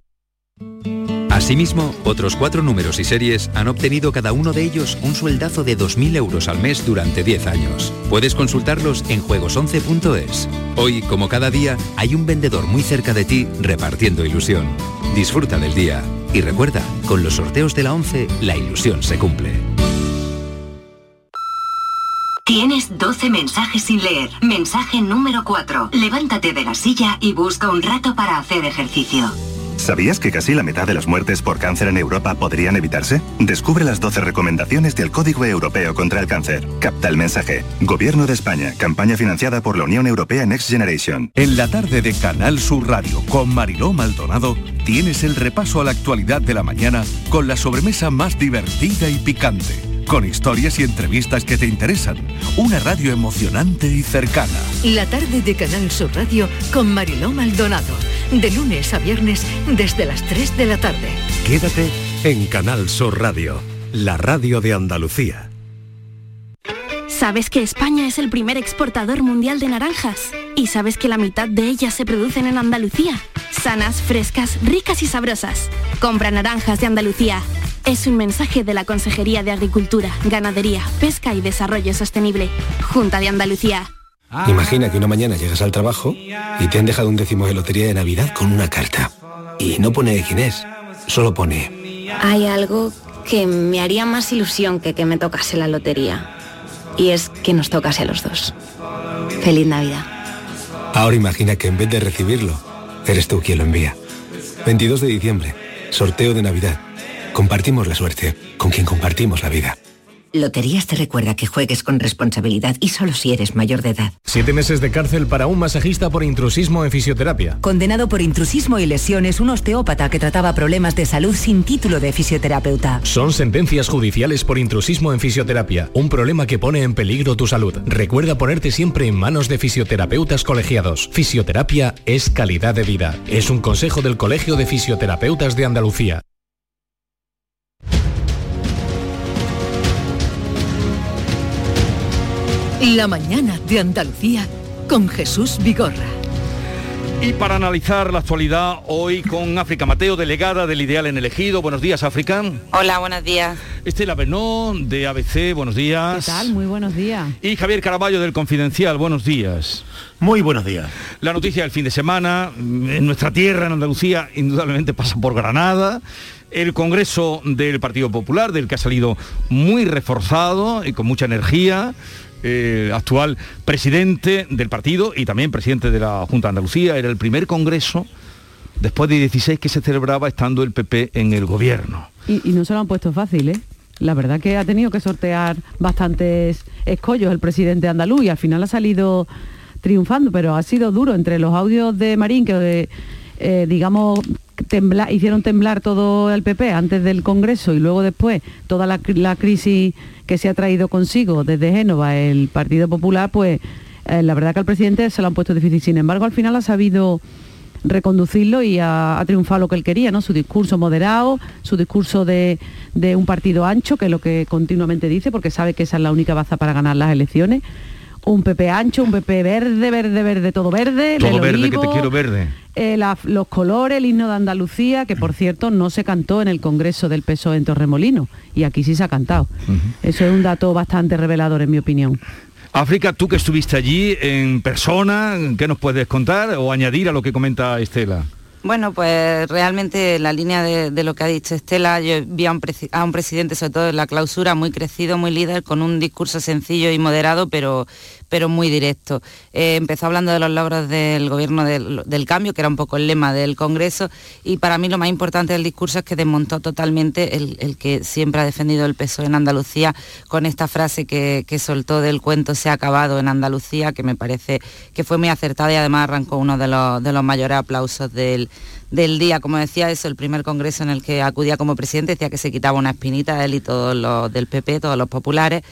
Asimismo, otros cuatro números y series han obtenido cada uno de ellos un sueldazo de 2.000 euros al mes durante 10 años. Puedes consultarlos en juegos11.es. Hoy, como cada día, hay un vendedor muy cerca de ti repartiendo ilusión. Disfruta del día. Y recuerda, con los sorteos de la 11, la ilusión se cumple. Tienes 12 mensajes sin leer. Mensaje número 4. Levántate de la silla y busca un rato para hacer ejercicio. ¿Sabías que casi la mitad de las muertes por cáncer en Europa podrían evitarse? Descubre las 12 recomendaciones del Código Europeo contra el Cáncer. Capta el mensaje. Gobierno de España. Campaña financiada por la Unión Europea Next Generation. En la tarde de Canal Sur Radio con Mariló Maldonado tienes el repaso a la actualidad de la mañana con la sobremesa más divertida y picante con historias y entrevistas que te interesan. Una radio emocionante y cercana. La tarde de Canal Sur Radio con Mariló Maldonado. De lunes a viernes desde las 3 de la tarde. Quédate en Canal Sur Radio, la radio de Andalucía. ¿Sabes que España es el primer exportador mundial de naranjas? ¿Y sabes que la mitad de ellas se producen en Andalucía? Sanas, frescas, ricas y sabrosas. Compra naranjas de Andalucía. Es un mensaje de la Consejería de Agricultura, Ganadería, Pesca y Desarrollo Sostenible, Junta de Andalucía. Imagina que una mañana llegas al trabajo y te han dejado un décimo de lotería de Navidad con una carta. Y no pone quién es, solo pone... Hay algo que me haría más ilusión que que me tocase la lotería. Y es que nos tocase a los dos. Feliz Navidad. Ahora imagina que en vez de recibirlo, eres tú quien lo envía. 22 de diciembre, sorteo de Navidad. Compartimos la suerte con quien compartimos la vida. Loterías te recuerda que juegues con responsabilidad y solo si eres mayor de edad. Siete meses de cárcel para un masajista por intrusismo en fisioterapia. Condenado por intrusismo y lesiones un osteópata que trataba problemas de salud sin título de fisioterapeuta. Son sentencias judiciales por intrusismo en fisioterapia, un problema que pone en peligro tu salud. Recuerda ponerte siempre en manos de fisioterapeutas colegiados. Fisioterapia es calidad de vida. Es un consejo del Colegio de Fisioterapeutas de Andalucía. La mañana de Andalucía con Jesús Vigorra. Y para analizar la actualidad hoy con África Mateo, delegada del Ideal en Elegido. Buenos días, África. Hola, buenos días. Estela Benón, de ABC, buenos días. ¿Qué tal? Muy buenos días. Y Javier Caraballo, del Confidencial, buenos días. Muy buenos días. La noticia del fin de semana, en nuestra tierra, en Andalucía, indudablemente pasa por Granada. el Congreso del Partido Popular, del que ha salido muy reforzado y con mucha energía. Eh, actual presidente del partido y también presidente de la Junta de Andalucía. Era el primer Congreso después de 16 que se celebraba estando el PP en el gobierno. Y, no se lo han puesto fácil, ¿eh? La verdad que ha tenido que sortear bastantes escollos el presidente andaluz y al final ha salido triunfando, pero ha sido duro entre los audios de Marín que, eh, digamos, hicieron temblar todo el PP antes del Congreso y luego después toda la, cri- la crisis que se ha traído consigo desde Génova el Partido Popular, pues eh, la verdad que al presidente se lo han puesto difícil. Sin embargo, al final ha sabido reconducirlo y ha, ha triunfado lo que él quería, ¿no? Su discurso moderado, su discurso de, de un partido ancho, que es lo que continuamente dice, porque sabe que esa es la única baza para ganar las elecciones. Un PP ancho, un PP verde, verde, verde, todo verde. Todo el verde, que te quiero verde. eh, la- los colores, el himno de Andalucía, que por cierto no se cantó en el Congreso del PSOE en Torremolino, y aquí sí se ha cantado. Eso es un dato bastante revelador, en mi opinión. África, tú que estuviste allí en persona, ¿qué nos puedes contar o añadir a lo que comenta Estela? Bueno, pues realmente la línea de, lo que ha dicho Estela, yo vi a un presidente, sobre todo en la clausura, muy crecido, muy líder, con un discurso sencillo y moderado, pero, pero muy directo. Eh, empezó hablando de los logros del gobierno del, cambio, que era un poco el lema del Congreso, y para mí lo más importante del discurso es que desmontó totalmente el, que siempre ha defendido el PSOE en Andalucía con esta frase que, soltó del cuento se ha acabado en Andalucía, que me parece que fue muy acertada y además arrancó uno de los, de los mayores aplausos del, del día. Como decía, eso, el primer congreso en el que acudía como presidente, decía que se quitaba una espinita él y todos los del PP, todos los populares.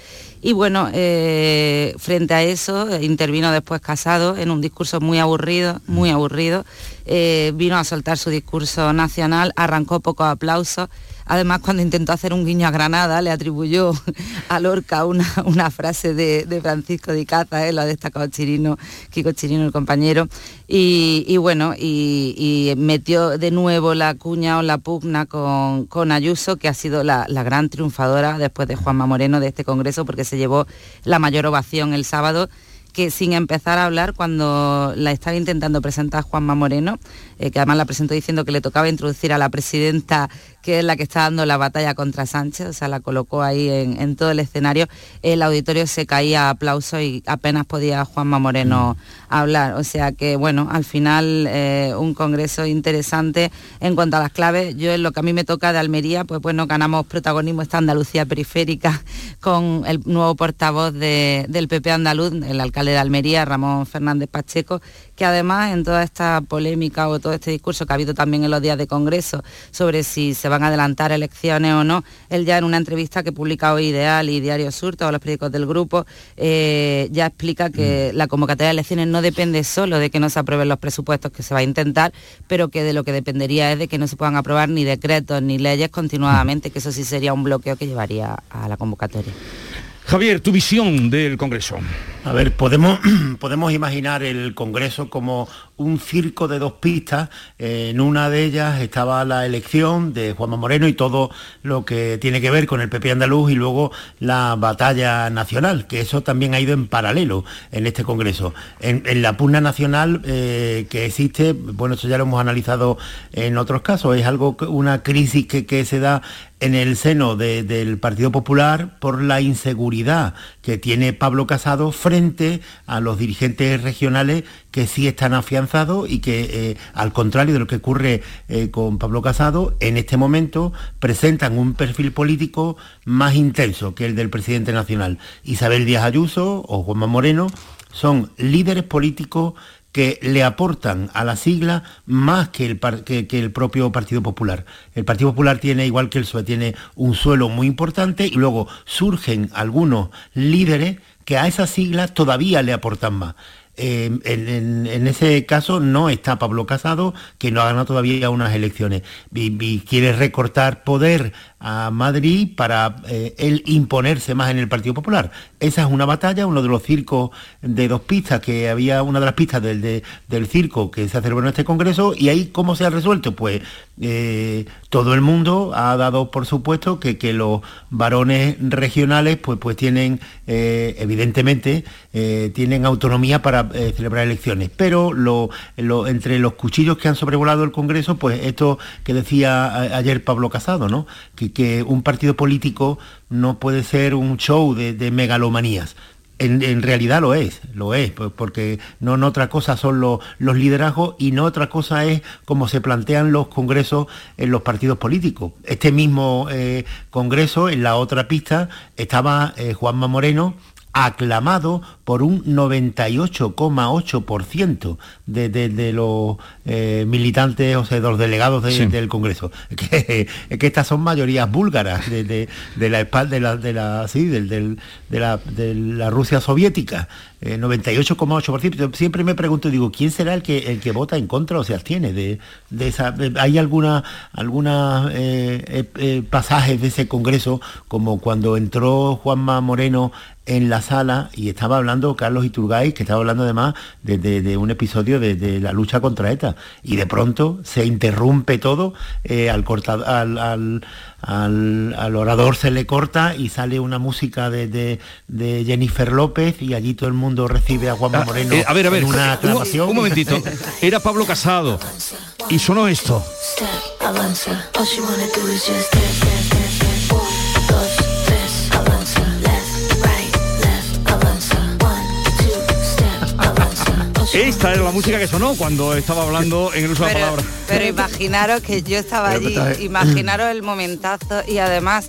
Y bueno, eh, frente a eso eh, intervino después Casado en un discurso muy aburrido, muy aburrido. Eh, vino a soltar su discurso nacional, arrancó pocos aplausos. Además, cuando intentó hacer un guiño a Granada, le atribuyó a Lorca una, una frase de, de Francisco de Caza, ¿eh? lo ha destacado Chirino, Kiko Chirino, el compañero. Y, y bueno, y, y metió de nuevo la cuña o la pugna con, con Ayuso, que ha sido la, la gran triunfadora después de Juanma Moreno de este Congreso, porque se llevó la mayor ovación el sábado que sin empezar a hablar cuando la estaba intentando presentar Juanma Moreno, eh, que además la presentó diciendo que le tocaba introducir a la presidenta, que es la que está dando la batalla contra Sánchez, o sea, la colocó ahí en, en todo el escenario, el auditorio se caía a aplausos y apenas podía Juanma Moreno hablar. O sea que, bueno, al final eh, un congreso interesante en cuanto a las claves. Yo en lo que a mí me toca de Almería, pues bueno, ganamos protagonismo esta Andalucía periférica con el nuevo portavoz de- del PP andaluz, el alcalde de Almería, Ramón Fernández Pacheco, que además en toda esta polémica o todo este discurso que ha habido también en los días de Congreso sobre si se van a adelantar elecciones o no, él ya en una entrevista que publica hoy Ideal y Diario Sur, todos los periódicos del grupo, eh, ya explica que la convocatoria de elecciones no depende solo de que no se aprueben los presupuestos que se va a intentar, pero que de lo que dependería es de que no se puedan aprobar ni decretos ni leyes continuadamente, que eso sí sería un bloqueo que llevaría a la convocatoria. Javier, tu visión del Congreso. A ver, podemos, podemos imaginar el Congreso como un circo de dos pistas. En una de ellas estaba la elección de Juanma Moreno y todo lo que tiene que ver con el PP andaluz y luego la batalla nacional, que eso también ha ido en paralelo en este Congreso. En, la pugna nacional eh, que existe, bueno, eso ya lo hemos analizado en otros casos, es algo, una crisis que, se da en el seno de- del Partido Popular por la inseguridad que tiene Pablo Casado frente a los dirigentes regionales que sí están afianzados y que, eh, al contrario de lo que ocurre eh, con Pablo Casado, en este momento presentan un perfil político más intenso que el del presidente nacional. Isabel Díaz Ayuso o Juanma Moreno son líderes políticos que le aportan a la sigla más que el, que el propio Partido Popular. El Partido Popular tiene, igual que el PSOE, tiene un suelo muy importante y luego surgen algunos líderes que a esa sigla todavía le aportan más. Eh, en, ese caso no está Pablo Casado, que no ha ganado todavía unas elecciones, y, quiere recortar poder a Madrid para eh, él imponerse más en el Partido Popular. Esa es una batalla, uno de los circos de dos pistas, que había una de las pistas del, de- del circo que se celebró en este Congreso, y ahí cómo se ha resuelto, pues eh, todo el mundo ha dado por supuesto que, que los varones regionales pues, pues tienen, eh, evidentemente, eh, tienen autonomía para celebrar elecciones. Pero lo, entre los cuchillos que han sobrevolado el Congreso, pues esto que decía ayer Pablo Casado, ¿no? Que, que un partido político no puede ser un show de, de megalomanías en, realidad lo es, lo es, porque no, otra cosa son los, liderazgos y no otra cosa es cómo se plantean los congresos en los partidos políticos. Este mismo eh, congreso, en la otra pista, estaba eh, Juanma Moreno, aclamado por un 98,8% de, de, los eh, militantes, o sea, de los delegados del Congreso. Es que, estas son mayorías búlgaras de, la espalda de la, de la, de, la, de la Rusia soviética. 98,8%. Eh, siempre me pregunto, digo, ¿quién será el que, el que vota en contra o se abstiene de, de? ¿Hay alguna, alguna eh, pasajes de ese Congreso, como cuando entró Juanma Moreno en la sala y estaba hablando Carlos Iturgay, que estaba hablando además de, un episodio de, la lucha contra ETA. Y de pronto se interrumpe todo, eh, al, al, al, orador se le corta y sale una música de, Jennifer López y allí todo el mundo recibe a Juanma ah, Moreno eh, a ver, a ver, una aclamación. Un, momentito, era Pablo Casado y sonó esto. Esta era la música que sonó cuando estaba hablando en el uso de la palabra. Pero imaginaros que yo estaba allí, imaginaros el momentazo y además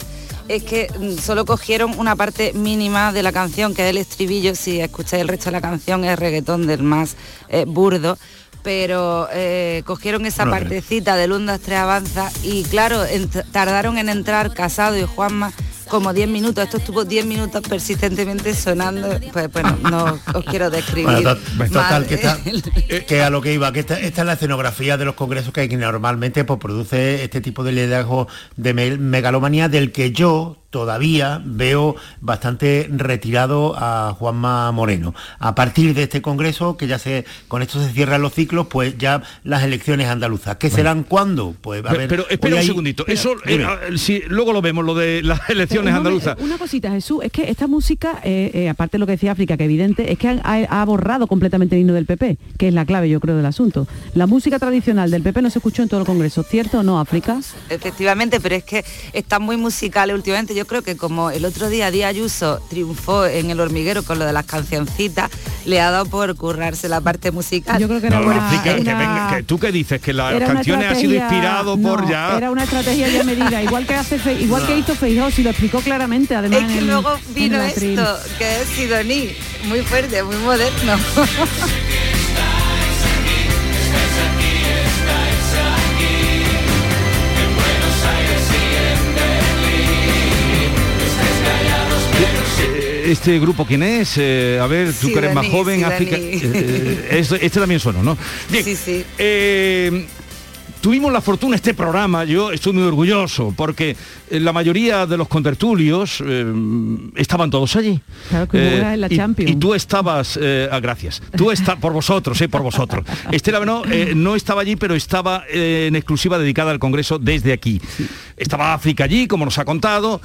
es que mm, solo cogieron una parte mínima de la canción, que es el estribillo, si escucháis el resto de la canción es reggaetón del más eh, burdo, pero eh, cogieron esa partecita de Lundas 3 Avanza y claro, tardaron en entrar Casado y Juanma como 10 minutos, esto estuvo 10 minutos persistentemente sonando, pues bueno, no os quiero describir. total, que, a lo que iba, que esta, es la escenografía de los congresos que, que normalmente pues, produce este tipo de liderazgo de megalomanía del que yo todavía veo bastante retirado a Juanma Moreno. A partir de este congreso, que ya se con esto se cierran los ciclos, pues ya las elecciones andaluzas. ¿Qué serán cuándo? Pues a ver. Pero, espera un segundito. Eso eh, si, luego lo vemos, lo de las elecciones andaluzas. Una cosita, Jesús, es que esta música, eh, eh, aparte de lo que decía África, que evidente, es que ha, borrado completamente el himno del PP, que es la clave, yo creo, del asunto. La música tradicional del PP no se escuchó en todo el congreso, ¿cierto o no, África? Efectivamente, pero es que están muy musicales últimamente. Yo creo que como el otro día Díaz Ayuso triunfó en el hormiguero con lo de las cancioncitas, le ha dado por currarse la parte musical. Yo creo que, no, tú qué dices que las canciones ha sido inspirado por ya era una estrategia ya medida igual que hace igual que hizo Feijóo si lo explicó claramente además es que luego vino esto que es Sidoní muy fuerte muy moderno este grupo quién es? Eh, a ver, tú que eres más joven, África. Eh, eh, este, también suena, ¿no? Bien. Sí, sí. Tuvimos la fortuna este programa, yo estoy muy orgulloso, porque eh, la mayoría de los contertulios eh, estaban todos allí. Claro que eh, la y, y, tú estabas, ah, gracias, tú estás por vosotros, eh, por vosotros. Estela no, no estaba allí, pero estaba en exclusiva dedicada al Congreso desde aquí. Estaba África allí, como nos ha contado,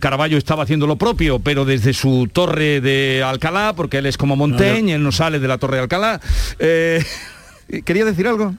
Caraballo estaba haciendo lo propio, pero desde su torre de Alcalá, porque él es como Montaigne, él no sale de la torre de Alcalá. ¿Quería decir algo?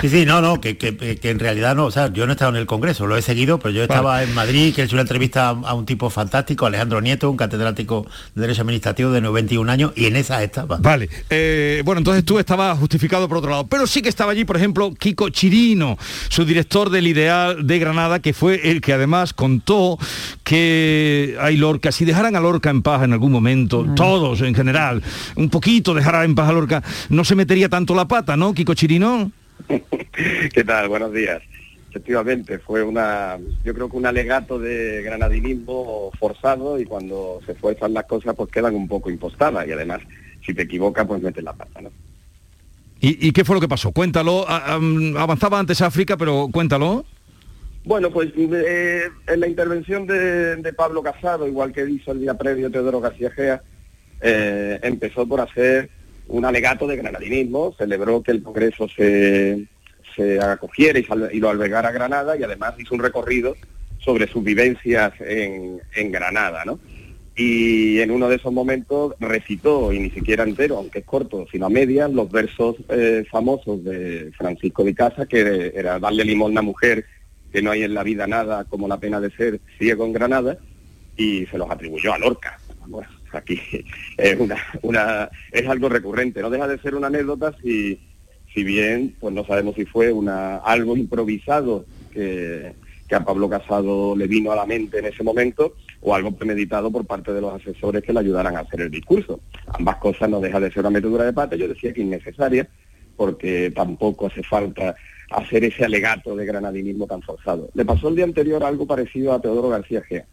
Sí, sí, no, no, que, en realidad no, o sea, yo no he estado en el Congreso, lo he seguido, pero yo estaba en Madrid, que he hecho una entrevista a, un tipo fantástico, Alejandro Nieto, un catedrático de Derecho Administrativo de 91 años, y en esa estaba. Vale, eh, bueno, entonces tú estabas justificado por otro lado, pero sí que estaba allí, por ejemplo, Kiko Chirino, su director del Ideal de Granada, que fue el que además contó que hay Lorca, si dejaran a Lorca en paz en algún momento, todos en general, un poquito dejar en paz a Lorca, no se metería tanto la pata, ¿no, Kiko Chirino? ¿Qué tal? Buenos días. Efectivamente, fue una, yo creo que un alegato de granadinismo forzado y cuando se fuerzan las cosas pues quedan un poco impostadas y además si te equivocas pues metes la pata, ¿no? ¿Y, qué fue lo que pasó? Cuéntalo. Avanzaba antes África, pero cuéntalo. Bueno, pues eh, en la intervención de, Pablo Casado, igual que hizo el día previo Teodoro García Gea, eh, empezó por hacer un alegato de granadinismo, celebró que el Congreso se, se acogiera y, lo albergara Granada y además hizo un recorrido sobre sus vivencias en, en Granada, ¿no? Y en uno de esos momentos recitó, y ni siquiera entero, aunque es corto, sino a medias, los versos eh, famosos de Francisco de Casa, que era darle limosna a mujer, que no hay en la vida nada como la pena de ser ciego en Granada, y se los atribuyó a Lorca. Bueno, aquí es, una, una, es algo recurrente, no deja de ser una anécdota si, si bien pues no sabemos si fue una, algo improvisado que, que a Pablo Casado le vino a la mente en ese momento o algo premeditado por parte de los asesores que le ayudaran a hacer el discurso. Ambas cosas no deja de ser una metedura de pata, yo decía que innecesaria, porque tampoco hace falta hacer ese alegato de granadinismo tan forzado. Le pasó el día anterior algo parecido a Teodoro García Gea.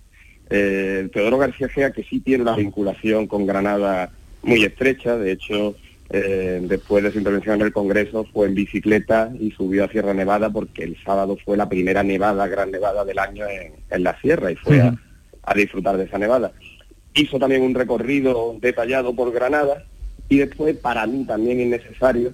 Eh, Teodoro García Gea, que sí tiene una vinculación con Granada muy estrecha, de hecho, eh, después de su intervención en el Congreso fue en bicicleta y subió a Sierra Nevada porque el sábado fue la primera nevada, gran nevada del año en, en la sierra y fue a, a disfrutar de esa nevada. Hizo también un recorrido detallado por Granada y después, para mí también innecesario,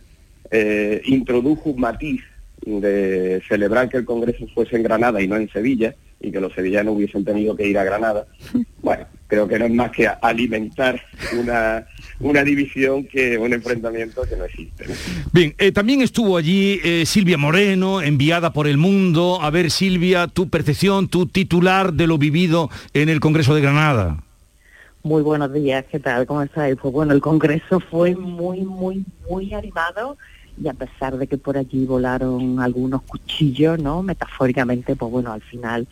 eh, introdujo un matiz de celebrar que el Congreso fuese en Granada y no en Sevilla y que los sevillanos hubiesen tenido que ir a Granada. Bueno, creo que no es más que alimentar una, una división que un enfrentamiento que no existe. ¿no? Bien, eh, también estuvo allí eh, Silvia Moreno, enviada por el mundo. A ver, Silvia, tu percepción, tu titular de lo vivido en el Congreso de Granada. Muy buenos días, ¿qué tal? ¿Cómo estáis? Pues bueno, el Congreso fue muy, muy, muy animado y a pesar de que por allí volaron algunos cuchillos, ¿no? Metafóricamente, pues bueno, al final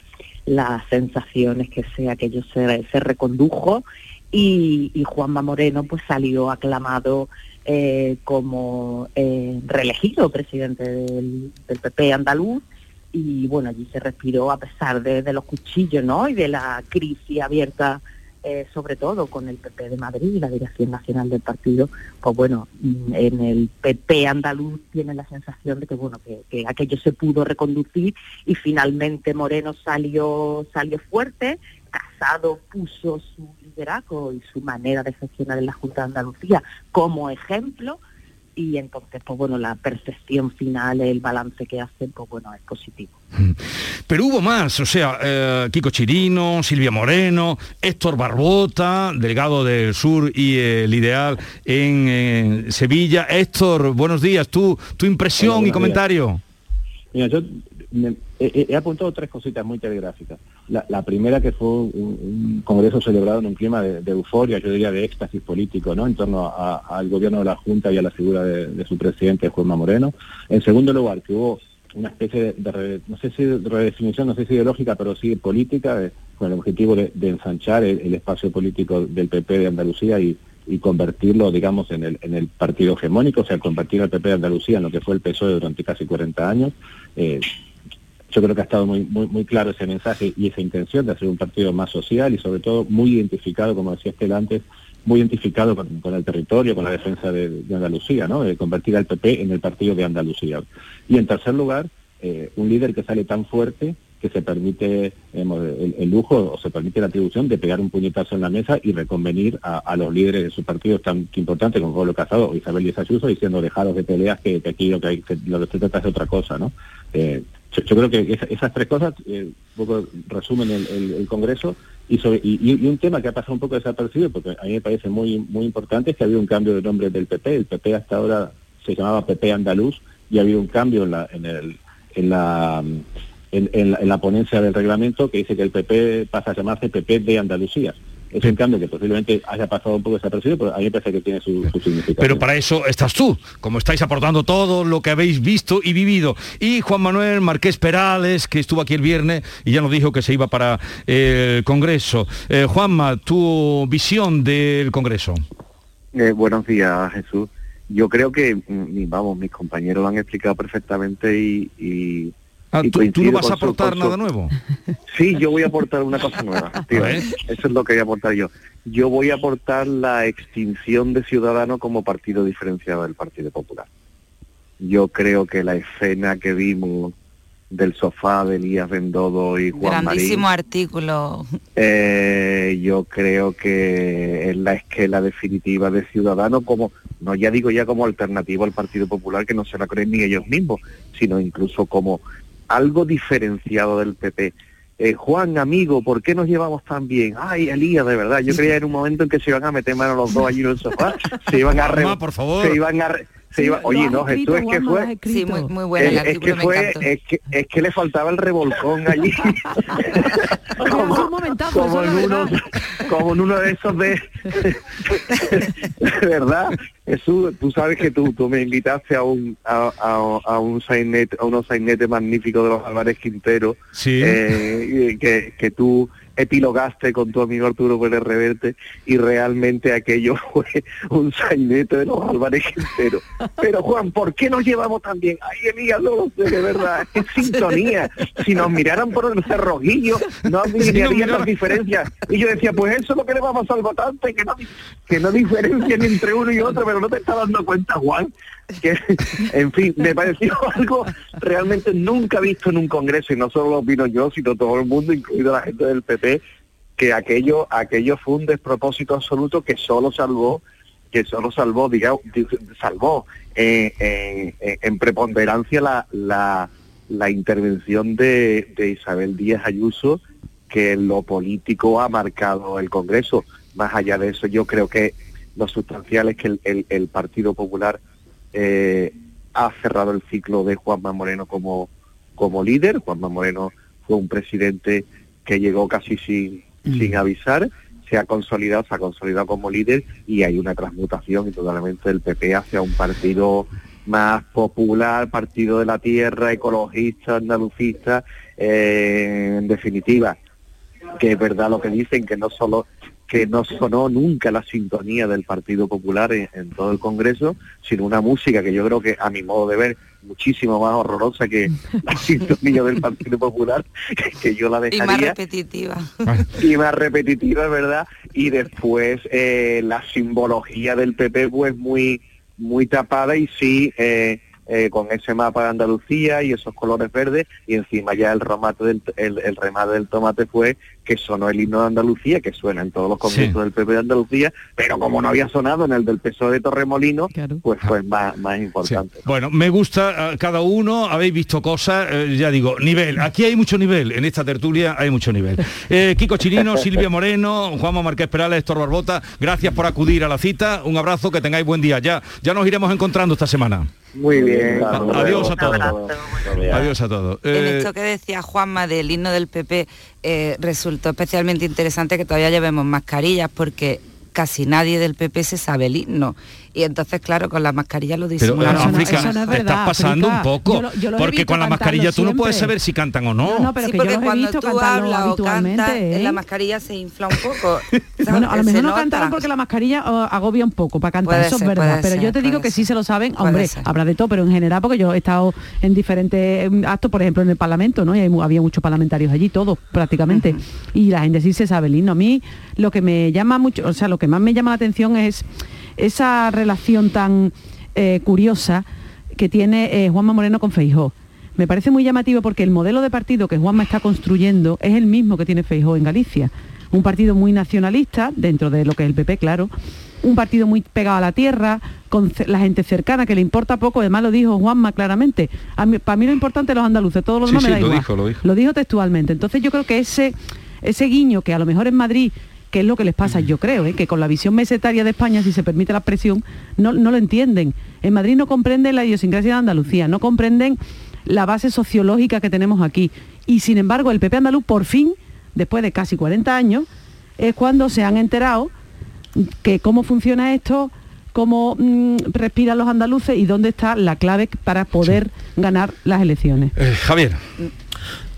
la sensación es que se, aquello se, se recondujo y, y Juanma Moreno pues salió aclamado eh, como eh, reelegido presidente del, del PP andaluz y bueno, allí se respiró a pesar de, de los cuchillos, ¿no? Y de la crisis abierta eh, sobre todo con el PP de Madrid y la dirección nacional del partido, pues bueno, mm, en el PP andaluz tiene la sensación de que bueno, que, que aquello se pudo reconducir y finalmente Moreno salió, salió fuerte, Casado puso su liderazgo y su manera de gestionar en la Junta de Andalucía como ejemplo y entonces pues bueno la percepción final, el balance que hacen, pues bueno, es positivo. Pero hubo más, o sea, eh, Kiko Chirino, Silvia Moreno, Héctor Barbota, delegado del Sur y el Ideal en eh, Sevilla. Héctor, buenos días, tu, tu impresión Hola, y comentario. Mira, yo me- he, he apuntado tres cositas muy telegráficas. La, la primera que fue un, congreso celebrado en un clima de, euforia, yo diría de éxtasis político, ¿no? En torno al gobierno de la Junta y a la figura de, su presidente, Juanma Moreno. En segundo lugar, que hubo una especie de, de no sé si de redefinición, no sé si ideológica, pero sí política, de- con el objetivo de, ensanchar el, espacio político del PP de Andalucía y, y convertirlo, digamos, en el, en el partido hegemónico, o sea, convertir al PP de Andalucía en lo que fue el PSOE durante casi 40 años. Eh, yo creo que ha estado muy, muy, muy claro ese mensaje y esa intención de hacer un partido más social y sobre todo muy identificado, como decía Estel antes, muy identificado con, el territorio, con la defensa de, Andalucía, ¿no? De convertir al PP en el partido de Andalucía. Y en tercer lugar, eh, un líder que sale tan fuerte que se permite el, lujo o se permite la atribución de pegar un puñetazo en la mesa y reconvenir a, los líderes de sus partidos tan importantes como Pablo Casado o Isabel Díaz Ayuso diciendo dejaros de peleas que, aquí lo que, hay, que lo que se trata es otra cosa, ¿no? Eh, yo, creo que esa- esas tres cosas eh, un poco resumen el, Congreso y, un tema que ha pasado un poco desapercibido porque a mí me parece muy muy importante es que ha habido un cambio de nombre del PP. El PP hasta ahora se llamaba PP Andaluz y ha habido un cambio en la en la, en la ponencia del reglamento que dice que el PP pasa a llamarse PP de Andalucía. Es un cambio que posiblemente haya pasado un poco desapercibido, pero a mí me parece que tiene su, su significado. Pero para eso estás tú, como estáis aportando todo lo que habéis visto y vivido. Y Juan Manuel Marqués Perales, que estuvo aquí el viernes y ya nos dijo que se iba para eh, el Congreso. Eh, Juanma, tu visión del Congreso. Eh, buenos días, Jesús. Yo creo que, mm, vamos, mis compañeros lo han explicado perfectamente y... y Ah, ¿tú, no vas a aportar nada nuevo? Sí, yo voy a aportar una cosa nueva. Eso es lo que voy a aportar yo. Yo voy a aportar la extinción de Ciudadanos como partido diferenciado del Partido Popular. Yo creo que la escena que vimos del sofá de Elías Bendodo y Juan Grandísimo Marín, artículo. eh, yo creo que es la esquela definitiva de Ciudadanos como, no ya digo ya como alternativo al Partido Popular, que no se la creen ni ellos mismos, sino incluso como algo diferenciado del PP. Eh, Juan, amigo, ¿por qué nos llevamos tan bien? Ay, Elías, de verdad, yo creía en un momento en que se iban a meter mano los dos allí en el sofá, se iban a re- Juanma, por favor. se iban a re- se iba- oye, no, Jesús, es que fue, Sí, muy, muy bueno el es, que me fue, encantó. es que, es que le faltaba el revolcón allí. como, un momentazo, como eso en uno, verdad. como en uno de esos de, de verdad. Jesús, tú sabes que tú, tú me invitaste a un a, a, a un sainete, a unos sainetes magníficos de los Álvarez Quintero, Sí. eh, que, que tú epilogaste con tu amigo Arturo Pérez Reverte y realmente aquello fue un sainete de los Álvarez Quintero. Pero Juan, ¿por qué nos llevamos tan bien? Ay, Elías, no lo sé, de verdad, es sintonía. Si nos miraran por el cerrojillo, no miraran- las diferencias. Y yo decía, pues eso es lo que le va a pasar al votante, que no, que no diferencian entre uno y otro, pero no te está dando cuenta, Juan. Que, en fin, me pareció algo realmente nunca visto en un congreso, y no solo lo opino yo, sino todo el mundo, incluido la gente del PP, que aquello, aquello fue un despropósito absoluto que solo salvó que solo salvó, digamos, di- salvó eh, eh, eh, en preponderancia la, la, la intervención de, de Isabel Díaz Ayuso, que lo político ha marcado el Congreso. Más allá de eso, yo creo que lo sustancial es que el, el- el Partido Popular eh, ha cerrado el ciclo de Juanma Moreno como, como líder. Juanma Moreno fue un presidente que llegó casi sin, sin avisar, se ha consolidado, se ha consolidado como líder y hay una transmutación indudablemente del PP hacia un partido más popular, partido de la tierra, ecologista, andalucista, eh, en definitiva, que es verdad lo que dicen, que no solo que no sonó nunca la sintonía del Partido Popular en, en todo el Congreso, sino una música que yo creo que, a mi modo de ver, muchísimo más horrorosa que la sintonía del Partido Popular, que yo la Y dejaría más repetitiva. y más repetitiva, ¿verdad? Y después eh, la simbología del PP pues muy muy tapada y sí eh, eh, con ese mapa de Andalucía y esos colores verdes y encima ya el remate del el, el remate del tomate fue que sonó el himno de Andalucía que suena en todos los Sí. del PP de Andalucía pero como no había sonado en el del PSOE de Torremolino pues fue más más importante Bueno, me gusta eh, cada uno, habéis visto cosas, eh, ya digo, nivel. Aquí hay mucho nivel, en esta tertulia hay mucho nivel. Eh, Kiko Chirino, Silvia Moreno, Juanma Marqués Perales, Héctor Barbota, gracias por acudir a la cita. Un abrazo, que tengáis buen día. Ya, ya nos iremos encontrando esta semana. muy bien Adiós a todos. Adiós a todos. En esto que decía Juanma del himno del PP eh, resultó especialmente interesante que todavía llevemos mascarillas porque casi nadie del PP se sabe el himno. Y entonces, claro, con las mascarillas lo pero disimulamos. eh, África, eso no es te estás pasando África. un poco, Yo lo- yo los he porque con la mascarilla tú no puedes saber si cantan o no. No, no, pero sí, que yo los he cuando visto tú hablas o cantas, ¿eh? en la mascarilla se infla un poco. Bueno, a lo mejor no nota. cantaron porque la mascarilla eh, agobia un poco para cantar, Puede eso ser, es verdad. Pero yo te digo que sí se lo saben, hombre, ser. habrá de todo, pero en general, porque yo he estado en diferentes eh, actos, por ejemplo, en el Parlamento, ¿no? Y hay había muchos parlamentarios allí, todos prácticamente. Y la gente sí se sabe el himno. A mí lo que me llama mucho, o sea, lo que más me llama la atención es esa relación tan eh, curiosa que tiene eh, Juanma Moreno con Feijó. Me parece muy llamativo porque el modelo de partido que Juanma está construyendo es el mismo que tiene Feijó en Galicia. Un partido muy nacionalista, dentro de lo que es el PP, claro. Un partido muy pegado a la tierra, con la gente cercana, que le importa poco. Además lo dijo Juanma claramente. A mí- para mí lo importante es los andaluces, todo lo Sí, demás sí, me da lo igual. dijo, lo dijo. Lo dijo textualmente. Entonces yo creo que ese, ese guiño que a lo mejor en Madrid, que es lo que les pasa, yo creo, ¿eh? que con la visión mesetaria de España, si se permite la expresión, no, no lo entienden. En Madrid no comprenden la idiosincrasia de Andalucía, no comprenden la base sociológica que tenemos aquí. Y sin embargo, el PP andaluz, por fin, después de casi 40 años, es cuando se han enterado que cómo funciona esto, cómo mm, respiran los andaluces y dónde está la clave para poder ganar las elecciones. Eh, Javier.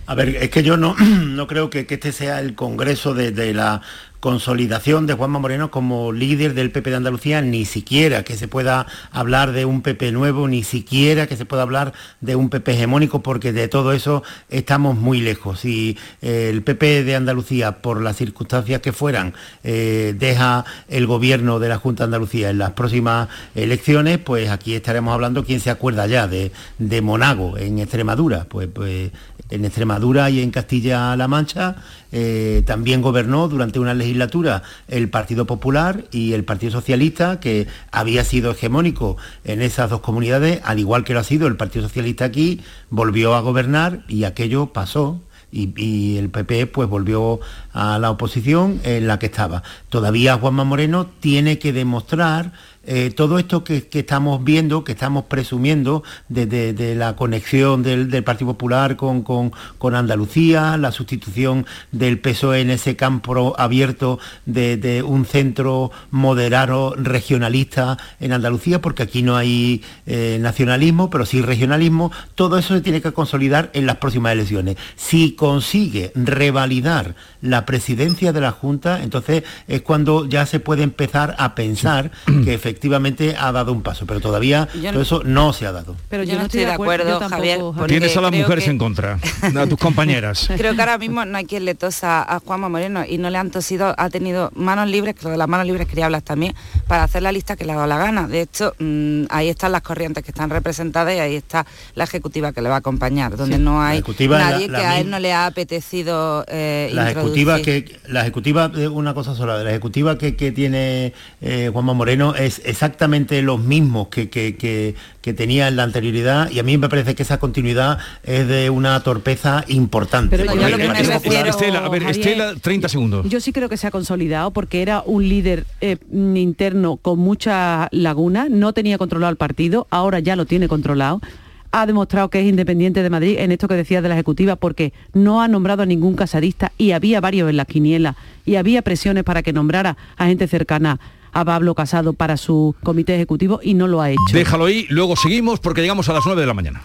A ver, es que yo no, no creo que, que este sea el congreso de, de la consolidación de Juanma Moreno como líder del PP de Andalucía, ni siquiera que se pueda hablar de un PP nuevo, ni siquiera que se pueda hablar de un PP hegemónico, porque de todo eso estamos muy lejos. Y eh, el PP de Andalucía, por las circunstancias que fueran, eh, deja el gobierno de la Junta de Andalucía en las próximas elecciones, pues aquí estaremos hablando, ¿quién se acuerda ya de, de Monago en Extremadura? Pues, pues en Extremadura y en Castilla-La Mancha, eh, también gobernó durante una legislatura el Partido Popular y el Partido Socialista, que había sido hegemónico en esas dos comunidades, al igual que lo ha sido el Partido Socialista aquí, volvió a gobernar y aquello pasó. Y, y, el PP pues volvió a la oposición en la que estaba. Todavía Juanma Moreno tiene que demostrar eh, todo esto que, estamos viendo, que estamos presumiendo de, la conexión del, Partido Popular con, Andalucía, la sustitución del PSOE en ese campo abierto de, un centro moderado regionalista en Andalucía, porque aquí no hay eh, nacionalismo, pero sí regionalismo, todo eso se tiene que consolidar en las próximas elecciones. Si consigue revalidar la presidencia de la Junta, entonces es cuando ya se puede empezar a pensar que efectivamente efectivamente ha dado un paso, pero todavía todo eso no se ha dado. Pero yo, no estoy de acuerdo, Javier. Tienes a las mujeres en contra, a tus compañeras. Creo que ahora mismo no hay quien le tosa a Juanma Moreno y no le han tosido, ha tenido manos libres, que de las manos libres quería hablar también, para hacer la lista que le ha dado la gana. De hecho, mm, ahí están las corrientes que están representadas y ahí está la ejecutiva que le va a acompañar, donde no hay nadie que a él no le ha apetecido eh, la ejecutiva que La ejecutiva, una cosa sola, la ejecutiva que, tiene eh, Juanma Moreno es exactamente los mismos que, que, tenía en la anterioridad y a mí me parece que esa continuidad es de una torpeza importante. Pero Estela, a ver, Estela, 30 segundos. Yo sí creo que se ha consolidado porque era un líder eh, interno con mucha laguna, no tenía controlado el partido, ahora ya lo tiene controlado ha demostrado que es independiente de Madrid en esto que decía de la Ejecutiva porque no ha nombrado a ningún casadista y había varios en las quinielas y había presiones para que nombrara a gente cercana a Pablo Casado para su comité ejecutivo y no lo ha hecho. Déjalo ahí, luego seguimos porque llegamos a las 9 de la mañana.